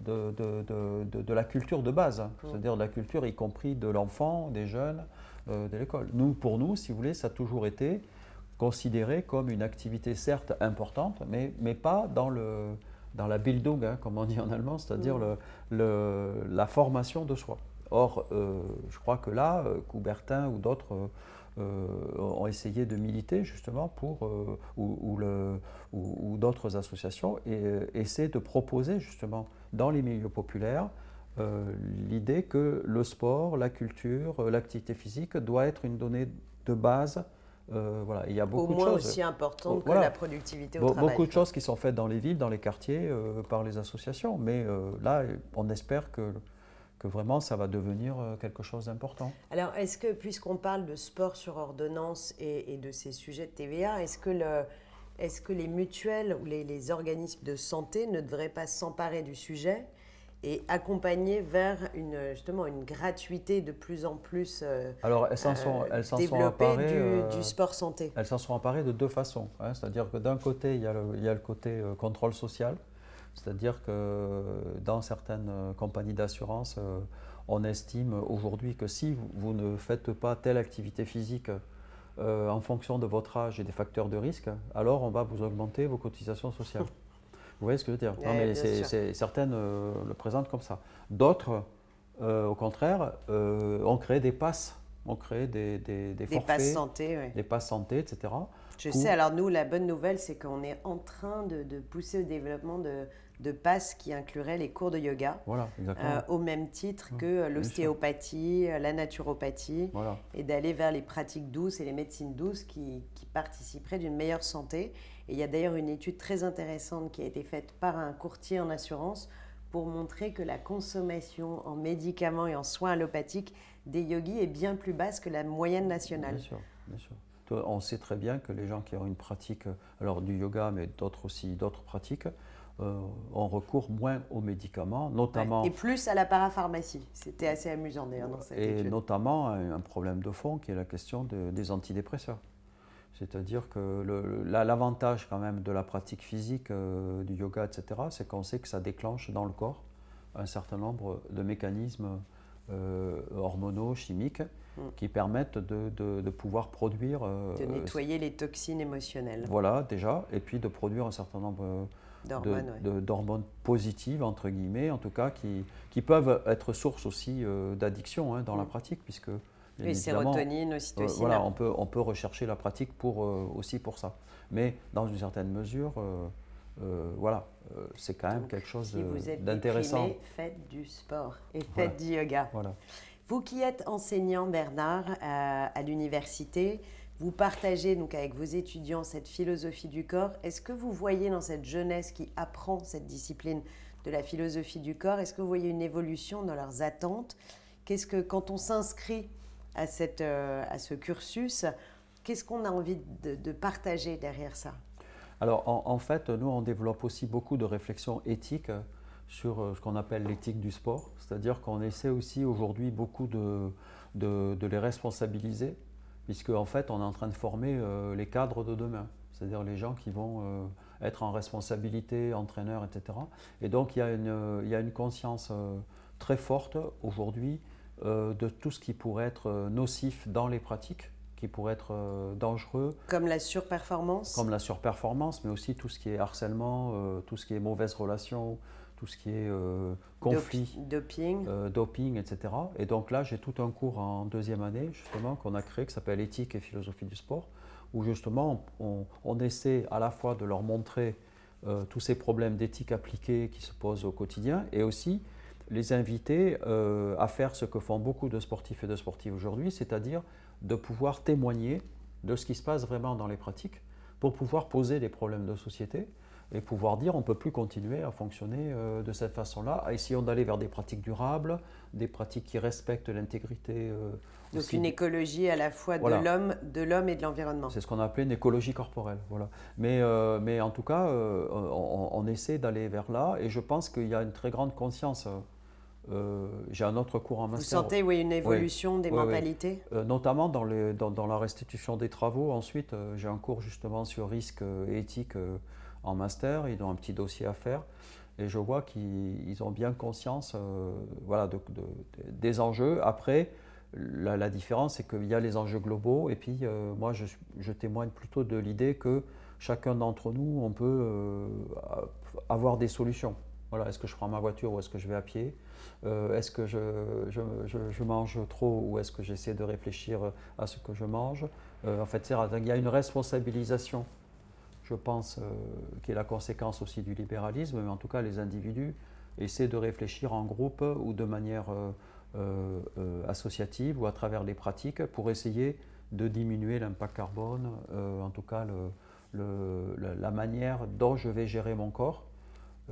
de, de, de, de, la culture de base, mmh. c'est-à-dire de la culture y compris de l'enfant, des jeunes, de l'école. Nous, pour nous, si vous voulez, ça a toujours été considéré comme une activité certes importante, mais, mais pas dans, le, dans la Bildung, hein, comme on dit en allemand, c'est-à-dire mmh. le, le, la formation de soi. Or, euh, je crois que là, euh, Coubertin ou d'autres euh, ont essayé de militer justement pour, ou, ou, d'autres associations, et essaient de proposer justement dans les milieux populaires l'idée que le sport, la culture, l'activité physique doit être une donnée de base voilà, il y a beaucoup au moins de choses. aussi importante que la productivité au travail. Beaucoup de choses qui sont faites dans les villes, dans les quartiers, par les associations. Mais là, on espère que que vraiment ça va devenir euh, quelque chose d'important. Alors, est-ce que, puisqu'on parle de sport sur ordonnance et, de ces sujets de TVA, est-ce que, le, est que les mutuelles ou les, organismes de santé ne devraient pas s'emparer du sujet et accompagner vers une, justement une gratuité de plus en plus euh, Alors, elles s'en sont, elles sont emparées, du, euh, du, sport santé Elles s'en sont emparées de deux façons. Hein. C'est-à-dire que d'un côté, il y, a le, il y a le côté contrôle social, c'est-à-dire que dans certaines euh, compagnies d'assurance, euh, on estime aujourd'hui que si vous ne faites pas telle activité physique euh, en fonction de votre âge et des facteurs de risque, alors on va vous augmenter vos cotisations sociales. Vous voyez ce que je veux dire? Non, mais certaines le présentent comme ça. D'autres, au contraire, ont créé des passes, ont créé des, des, des, forfaits, passes santé, oui. des passes santé, etc. Je sais, alors nous, la bonne nouvelle, c'est qu'on est en train de, de pousser au développement de, de passes qui incluraient les cours de yoga, euh, au même titre que l'ostéopathie, la naturopathie, et d'aller vers les pratiques douces et les médecines douces qui, participeraient d'une meilleure santé. Et il y a d'ailleurs une étude très intéressante qui a été faite par un courtier en assurance pour montrer que la consommation en médicaments et en soins allopathiques des yogis est bien plus basse que la moyenne nationale. Bien sûr, bien sûr. On sait très bien que les gens qui ont une pratique, alors du yoga, mais d'autres aussi, d'autres pratiques, euh, on recourt moins aux médicaments, notamment... et plus à la parapharmacie. C'était assez amusant d'ailleurs dans cette Et notamment un, problème de fond qui est la question des antidépresseurs. C'est-à-dire que l'avantage quand même de la pratique physique, euh, du yoga, etc., c'est qu'on sait que ça déclenche dans le corps un certain nombre de mécanismes euh, hormonaux, chimiques, mm. qui permettent de, pouvoir produire... de nettoyer les toxines émotionnelles. Voilà, déjà, et puis de produire un certain nombre d'hormones positives, entre guillemets, en tout cas, qui, qui peuvent être source aussi euh, d'addiction hein, dans la mm. pratique, puisque... Oui, sérotonine, ocytocine. Euh, voilà, on peut, on peut rechercher la pratique pour, euh, aussi pour ça. Mais dans une certaine mesure, voilà, c'est quand même quelque chose d'intéressant. Si vous êtes faites du sport et faites du yoga. Voilà. Vous qui êtes enseignant, Bernard, à l'université, vous partagez donc avec vos étudiants cette philosophie du corps. Est-ce que vous voyez dans cette jeunesse qui apprend cette discipline de la philosophie du corps, est-ce que vous voyez une évolution dans leurs attentes? Qu'est-ce que quand on s'inscrit à, cette, euh, à ce cursus, qu'est-ce qu'on a envie de, partager derrière ça? Alors en, fait, nous on développe aussi beaucoup de réflexions éthiques sur euh, ce qu'on appelle l'éthique du sport, c'est-à-dire qu'on essaie aussi aujourd'hui beaucoup de, de, de les responsabiliser puisque en fait on est en train de former euh, les cadres de demain, c'est-à-dire les gens qui vont euh, être en responsabilité, entraîneurs, etc. Et donc il y a une, il y a une conscience euh, très forte aujourd'hui de tout ce qui pourrait être nocif dans les pratiques qui pourraient être dangereux. Comme la surperformance Comme la surperformance, mais aussi tout ce qui est harcèlement, tout ce qui est mauvaise relation, tout ce qui est conflit, doping. doping, etc. Et donc là, j'ai tout un cours en deuxième année, justement, qu'on a créé, qui s'appelle Éthique et philosophie du sport, où justement on, essaie à la fois de leur montrer euh, tous ces problèmes d'éthique appliquée qui se posent au quotidien et aussi les inviter euh, à faire ce que font beaucoup de sportifs et de sportives aujourd'hui, c'est-à-dire de pouvoir témoigner de ce qui se passe vraiment dans les pratiques pour pouvoir poser des problèmes de société et pouvoir dire on ne peut plus continuer à fonctionner euh, de cette façon-là. Essayons d'aller vers des pratiques durables, des pratiques qui respectent l'intégrité. Euh, Donc une écologie à la fois de l'homme, de l'homme et de l'environnement. C'est ce qu'on a appelé une écologie corporelle. Voilà. Mais, euh, mais en tout cas, on, essaie d'aller vers là et je pense qu'il y a une très grande conscience. J'ai un autre cours en master. Vous sentez oui, une évolution des mentalités? Notamment dans, les, dans, dans, la restitution des travaux. Ensuite, j'ai un cours justement sur risque et éthique en master, ils ont un petit dossier à faire. Et je vois qu'ils ont bien conscience euh, voilà, de, des enjeux. Après, la, différence, c'est qu'il y a les enjeux globaux. Et puis, euh, moi, je, témoigne plutôt de l'idée que chacun d'entre nous, on peut euh, avoir des solutions. Voilà, est-ce que je prends ma voiture ou est-ce que je vais à pied? Est-ce que je, mange trop ou est-ce que j'essaie de réfléchir à ce que je mange? En fait, il y a une responsabilisation je pense, euh, qui est la conséquence aussi du libéralisme, mais en tout cas les individus essaient de réfléchir en groupe ou de manière euh, euh, associative ou à travers des pratiques pour essayer de diminuer l'impact carbone, en tout cas le, la manière dont je vais gérer mon corps.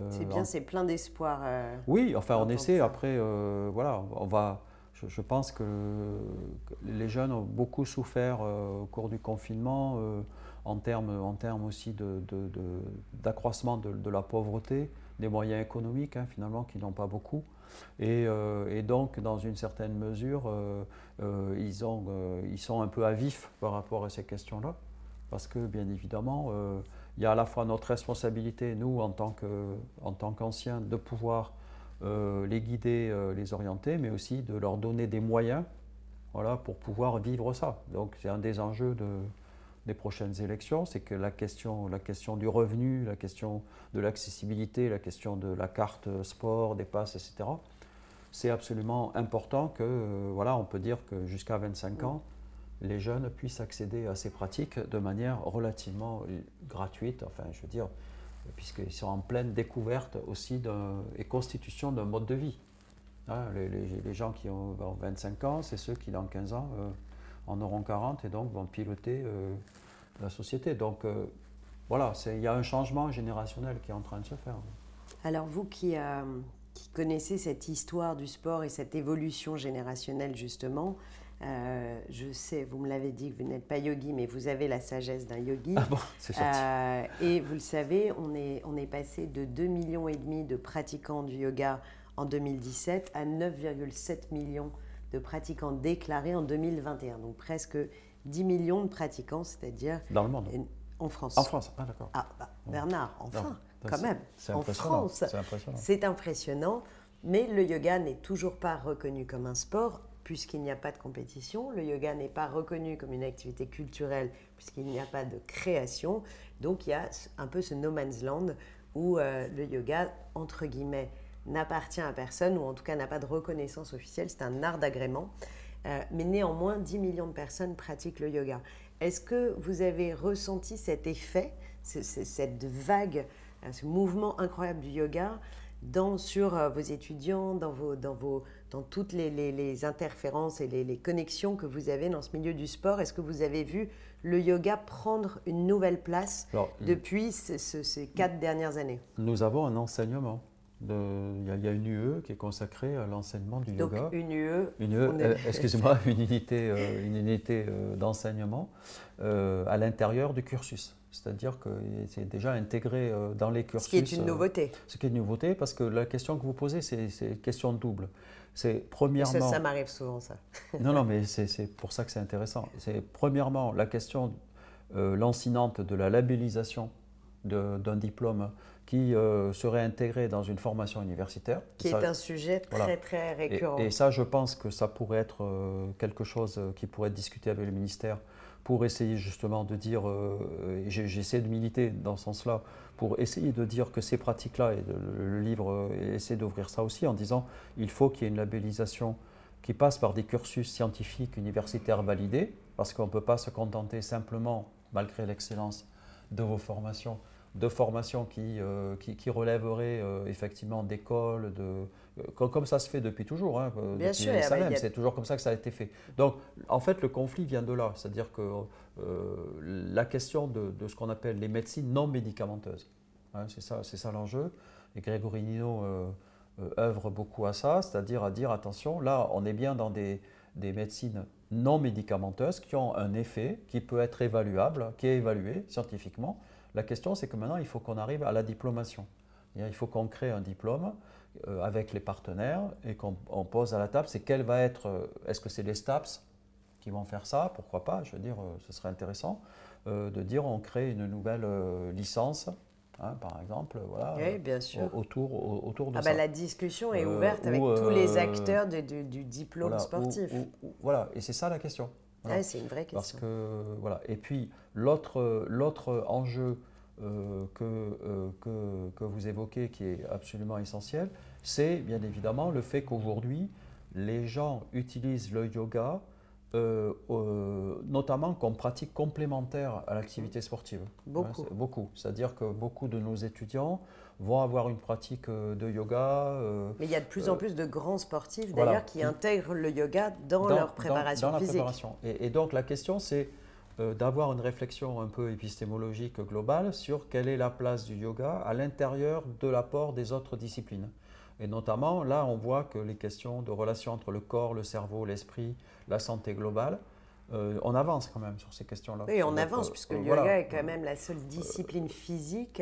c'est bien, c'est plein d'espoir. oui, enfin on essaie, après, voilà, on va... Je, pense que les jeunes ont beaucoup souffert au cours du confinement en termes, en termes aussi d'accroissement de, de, la pauvreté, des moyens économiques hein, finalement qui n'ont pas beaucoup. Et, euh, et, donc, dans une certaine mesure, euh, euh, ils, ont, ils sont un peu à vif par rapport à ces questions-là. Parce que, bien évidemment, il y a à la fois notre responsabilité, nous, en tant qu'anciens, de pouvoir les guider, les orienter, mais aussi de leur donner des moyens voilà, pour pouvoir vivre ça. Donc, c'est un des enjeux de, des prochaines élections, c'est que la question, la question du revenu, la question de l'accessibilité, la question de la carte sport, des passes, etc., c'est absolument important que, euh, voilà, on peut dire que jusqu'à 25 ans, les jeunes puissent accéder à ces pratiques de manière relativement gratuite, enfin, je veux dire, puisqu'ils sont en pleine découverte aussi et constitution d'un mode de vie. Hein, les, gens qui ont 25 ans, c'est ceux qui, dans 15 ans, euh, en auront 40 et donc vont piloter euh, la société. Donc euh, voilà, il y a un changement générationnel qui est en train de se faire. Alors vous qui, euh, qui connaissez cette histoire du sport et cette évolution générationnelle justement, je sais, vous me l'avez dit que vous n'êtes pas yogi, mais vous avez la sagesse d'un yogi. Ah bon, c'est et vous le savez, on est, on est passé de 2,5 millions et demi de pratiquants du yoga en 2017 à 9,7 millions de pratiquants déclarés en 2021. Donc presque 10 millions de pratiquants, c'est-à-dire... Dans le monde En France. En France, ah d'accord. Ah, bah, Bernard, enfin, quand même. C'est impressionnant. C'est impressionnant. C'est impressionnant. Mais le yoga n'est toujours pas reconnu comme un sport puisqu'il n'y a pas de compétition. Le yoga n'est pas reconnu comme une activité culturelle puisqu'il n'y a pas de création. Donc il y a un peu ce no man's land où euh, le yoga, entre guillemets, n'appartient à personne, ou en tout cas n'a pas de reconnaissance officielle, c'est un art d'agrément. Euh, mais néanmoins, 10 millions de personnes pratiquent le yoga. Est-ce que vous avez ressenti cet effet, cette vague, euh, ce mouvement incroyable du yoga dans, sur euh, vos étudiants, dans, vos, dans, vos, dans toutes les, interférences et les, connexions que vous avez dans ce milieu du sport? Est-ce que vous avez vu le yoga prendre une nouvelle place depuis ces quatre dernières années? Nous avons un enseignement il y, a une UE qui est consacrée à l'enseignement du Donc, yoga. Une UE. Une UE, euh, excusez-moi, (laughs) une unité, euh, une unité euh, d'enseignement à l'intérieur du cursus. C'est-à-dire que c'est déjà intégré dans les cursus. Ce qui est une nouveauté. ce qui est une nouveauté, parce que la question que vous posez, c'est une question double. C'est premièrement. Ça, ça m'arrive souvent, ça. (laughs) non, non, mais c'est pour ça que c'est intéressant. C'est premièrement la question lancinante de la labellisation d'un diplôme qui euh, serait intégré dans une formation universitaire. Qui est un sujet très très récurrent. Et, ça, je pense que ça pourrait être quelque chose qui pourrait être discuté avec le ministère pour essayer justement de dire, et j'essaie de militer dans ce sens-là, pour essayer de dire que ces pratiques-là, et le livre essaie d'ouvrir ça aussi en disant il faut qu'il y ait une labellisation qui passe par des cursus scientifiques universitaires validés, parce qu'on ne peut pas se contenter simplement, malgré l'excellence de vos formations, de formations qui, euh, qui, relèveraient euh, effectivement d'écoles, de, euh, comme, ça se fait depuis toujours. Hein, Bien sûr, c'est toujours comme ça que ça a été fait. Donc, en fait, le conflit vient de là, c'est-à-dire que la question de, de ce qu'on appelle les médecines non médicamenteuses, hein, c'est ça, ça l'enjeu. Et Grégory Nino œuvre beaucoup à ça, c'est-à-dire à dire attention, là, on est bien dans des, des médecines non médicamenteuses qui ont un effet qui peut être évaluable, qui est évalué scientifiquement. La question, c'est que maintenant, il faut qu'on arrive à la diplomation. Il faut qu'on crée un diplôme euh, avec les partenaires et qu'on pose à la table, c'est quel va être, euh, est-ce que c'est les STAPS qui vont faire ça Pourquoi pas Je veux dire, euh, ce serait intéressant de dire on crée une nouvelle licence Hein, par exemple, voilà, oui, bien sûr. Autour, autour de ah ça. Bah, la discussion est ouverte avec tous les acteurs du diplôme sportif. voilà, et c'est ça la question. c'est une vraie question. Parce que, voilà. Et puis, l'autre enjeu euh, que, euh, que, que, vous évoquez, qui est absolument essentiel, c'est bien évidemment le fait qu'aujourd'hui, les gens utilisent le yoga euh, notamment comme pratique complémentaire à l'activité sportive. Beaucoup. beaucoup. C'est-à-dire que beaucoup de nos étudiants vont avoir une pratique de yoga. Mais il y a de plus en plus de grands sportifs d'ailleurs qui intègrent le yoga dans, leur préparation dans, physique. La préparation. Et, et, donc la question c'est d'avoir une réflexion un peu épistémologique globale sur quelle est la place du yoga à l'intérieur de l'apport des autres disciplines. Et notamment, là, on voit que les questions de relation entre le corps, le cerveau, l'esprit, la santé globale, euh, on avance quand même sur ces questions-là. Oui, on avance, puisque le yoga est quand même la seule discipline physique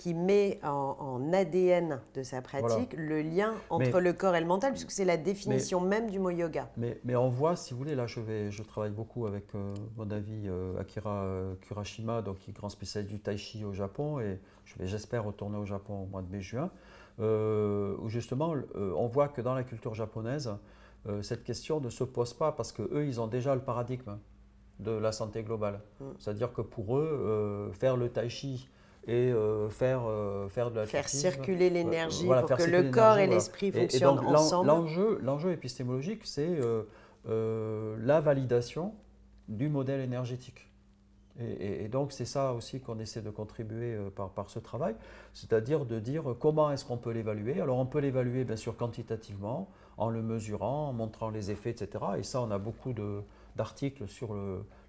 qui met en, ADN de sa pratique le lien entre le corps et le mental, puisque c'est la définition même du mot yoga. Mais, mais, on voit, si vous voulez, là je, vais, je travaille beaucoup avec euh, mon avis euh, Akira euh, Kurashima, donc, qui est grand spécialiste du tai chi au Japon, et je vais j'espère retourner au Japon au mois de mai-juin, où justement on voit que dans la culture japonaise, cette question ne se pose pas parce qu'eux, ils ont déjà le paradigme de la santé globale. Mm. C'est-à-dire que pour eux, faire le tai chi, et euh, faire, euh, faire de la Faire circuler euh, l'énergie pour que le corps et l'esprit fonctionnent ensemble. L'enjeu épistémologique, c'est la validation du modèle énergétique. Et, donc c'est ça aussi qu'on essaie de contribuer par, par ce travail, c'est-à-dire de dire comment est-ce qu'on peut l'évaluer. Alors on peut l'évaluer bien sûr quantitativement, en le mesurant, en montrant les effets, etc. Et ça, on a beaucoup d'articles sur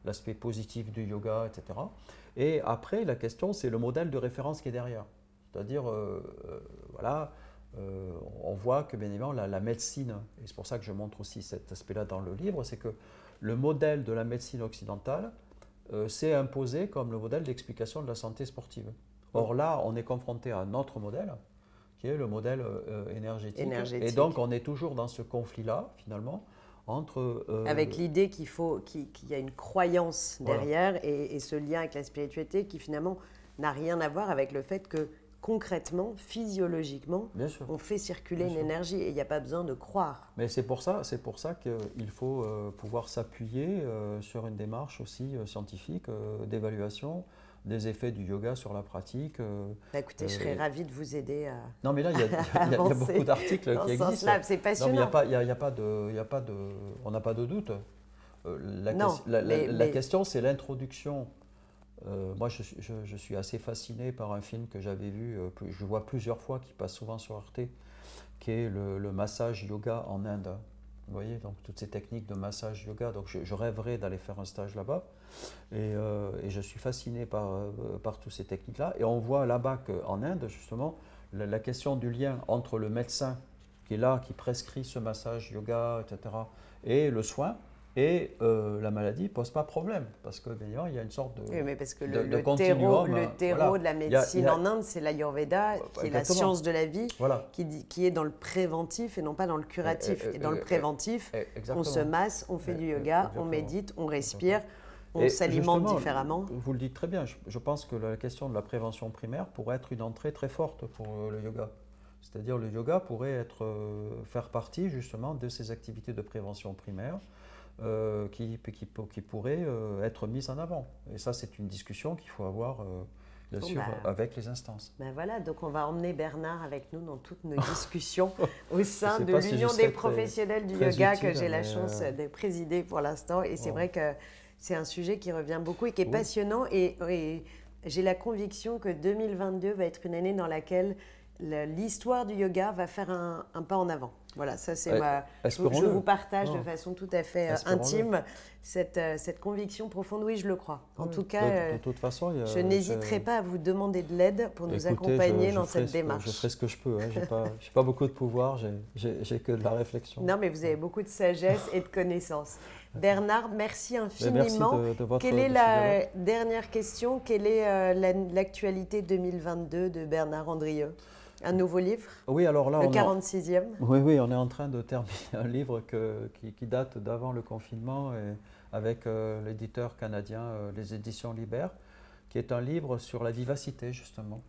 l'aspect positif du yoga, etc. Et après, la question, c'est le modèle de référence qui est derrière. C'est-à-dire, euh, euh, voilà, euh, on voit que bien évidemment, la, médecine, et c'est pour ça que je montre aussi cet aspect-là dans le livre, c'est que le modèle de la médecine occidentale s'est imposé comme le modèle d'explication de la santé sportive. Or là, on est confronté à un autre modèle, qui est le modèle énergétique. énergétique. Et donc, on est toujours dans ce conflit-là, finalement, euh, avec l'idée qu'il faut qu'il y a une croyance derrière et, ce lien avec la spiritualité qui finalement n'a rien à voir avec le fait que concrètement, physiologiquement, on fait circuler une énergie et il n'y a pas besoin de croire. Mais c'est pour ça, c'est pour ça qu'il faut euh, pouvoir s'appuyer euh, sur une démarche aussi scientifique d'évaluation des effets du yoga sur la pratique. Euh, bah écoutez, je serais euh, ravie de vous aider à. Non, mais là, il y, a (laughs) beaucoup d'articles qui existent. C'est passionnant. il n'y a, pas, a, a pas de, on n'a pas de doute. Euh, la, non, la, la, question, c'est l'introduction. moi, je, je, suis assez fasciné par un film que j'avais vu, je vois plusieurs fois, qui passe souvent sur Arte, qui est le, le massage yoga en Inde. Vous voyez, donc toutes ces techniques de massage yoga. Donc je, rêverais d'aller faire un stage là-bas. Et, euh, je suis fasciné par, euh, par toutes ces techniques-là. Et on voit là-bas qu'en Inde, justement, la, question du lien entre le médecin qui est là, qui prescrit ce massage yoga, etc., et le soin, et euh, la maladie ne pose pas problème, parce que bien il y a une sorte de. Oui, mais parce que le, le, terreau, le terreau de la médecine en Inde, c'est l'ayurveda, qui est la science de la vie, qui, qui, est dans le préventif et non pas dans le curatif. Et, dans le préventif, on se masse, on fait du yoga, on médite, on respire. on s'alimente différemment. Vous le dites très bien, je, pense que la question de la prévention primaire pourrait être une entrée très forte pour euh, le yoga. C'est-à-dire le yoga pourrait être, euh, faire partie justement de ces activités de prévention primaire euh, qui, qui, qui, pourraient être mises en avant. Et ça, c'est une discussion qu'il faut avoir bien sûr, bah, avec les instances. Ben voilà, donc on va emmener Bernard avec nous dans toutes nos (laughs) discussions (laughs) au sein de l'Union des professionnels du yoga que j'ai la chance de présider pour l'instant. Et c'est vrai que c'est un sujet qui revient beaucoup et qui est passionnant. Et, j'ai la conviction que 2022 va être une année dans laquelle l'histoire du yoga va faire un, pas en avant. Voilà, ça c'est ma. Je, vous partage de façon tout à fait euh, intime cette, euh, cette conviction profonde. Oui, je le crois. En tout cas, de, euh, toute façon, je n'hésiterai pas à vous demander de l'aide pour nous accompagner dans cette démarche. je ferai ce que je peux. Hein. Je n'ai pas, (laughs) pas, beaucoup de pouvoir, j'ai que de la réflexion. Non, mais vous avez beaucoup de sagesse et de connaissances. (laughs) Bernard, merci infiniment. Quelle est la dernière question? Quelle est euh, l'actualité 2022 de Bernard Andrieux? Un nouveau livre Oui, alors là, le 46e. Oui, oui, on est en train de terminer un livre qui, date d'avant le confinement et avec euh, l'éditeur canadien euh, Les Éditions Libères, qui est un livre sur la vivacité justement.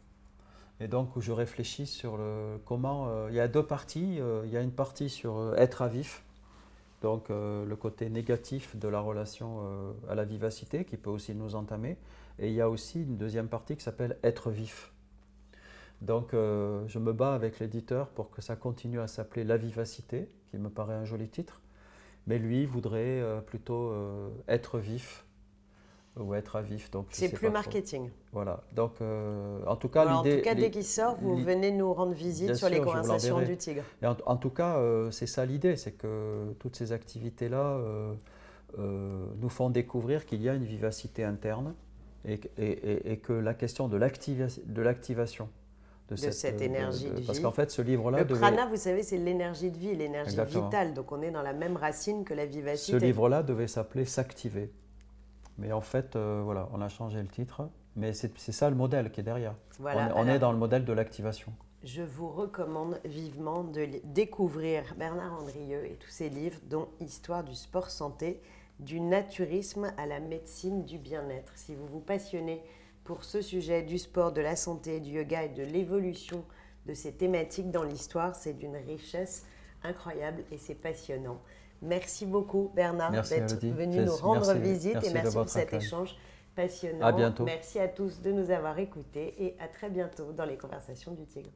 Et donc où je réfléchis sur le, comment. il y a deux parties. il y a une partie sur être à vif, donc euh, le côté négatif de la relation euh, à la vivacité qui peut aussi nous entamer. Et il y a aussi une deuxième partie qui s'appelle être vif. Donc euh, je me bats avec l'éditeur pour que ça continue à s'appeler La vivacité, qui me paraît un joli titre. Mais lui voudrait plutôt être vif ou être à vif. Donc c'est plus marketing. Voilà. Donc euh, en tout cas, l'idée. En tout cas, dès qu'il sort, vous venez nous rendre visite sur les conversations du Tigre. en, tout cas, euh, c'est ça l'idée, c'est que toutes ces activités là euh, nous font découvrir qu'il y a une vivacité interne et, et, et que la question de l'activation de, cette, énergie de, vie. Parce qu'en fait, ce livre-là. Le prana, vous savez, c'est l'énergie de vie, l'énergie vitale. Donc on est dans la même racine que la vivacité. Ce livre-là devait s'appeler S'activer. Mais en fait, euh, voilà, on a changé le titre. Mais c'est ça le modèle qui est derrière. on, est dans le modèle de l'activation. Je vous recommande vivement de découvrir Bernard Andrieux et tous ses livres, dont Histoire du sport santé, du naturisme à la médecine du bien-être. Si vous vous passionnez pour ce sujet du sport, de la santé, du yoga et de l'évolution de ces thématiques dans l'histoire, c'est d'une richesse incroyable et c'est passionnant. Merci beaucoup Bernard d'être venu nous rendre visite et merci pour cet échange passionnant. À bientôt. Merci à tous de nous avoir écoutés et à très bientôt dans les conversations du Tigre.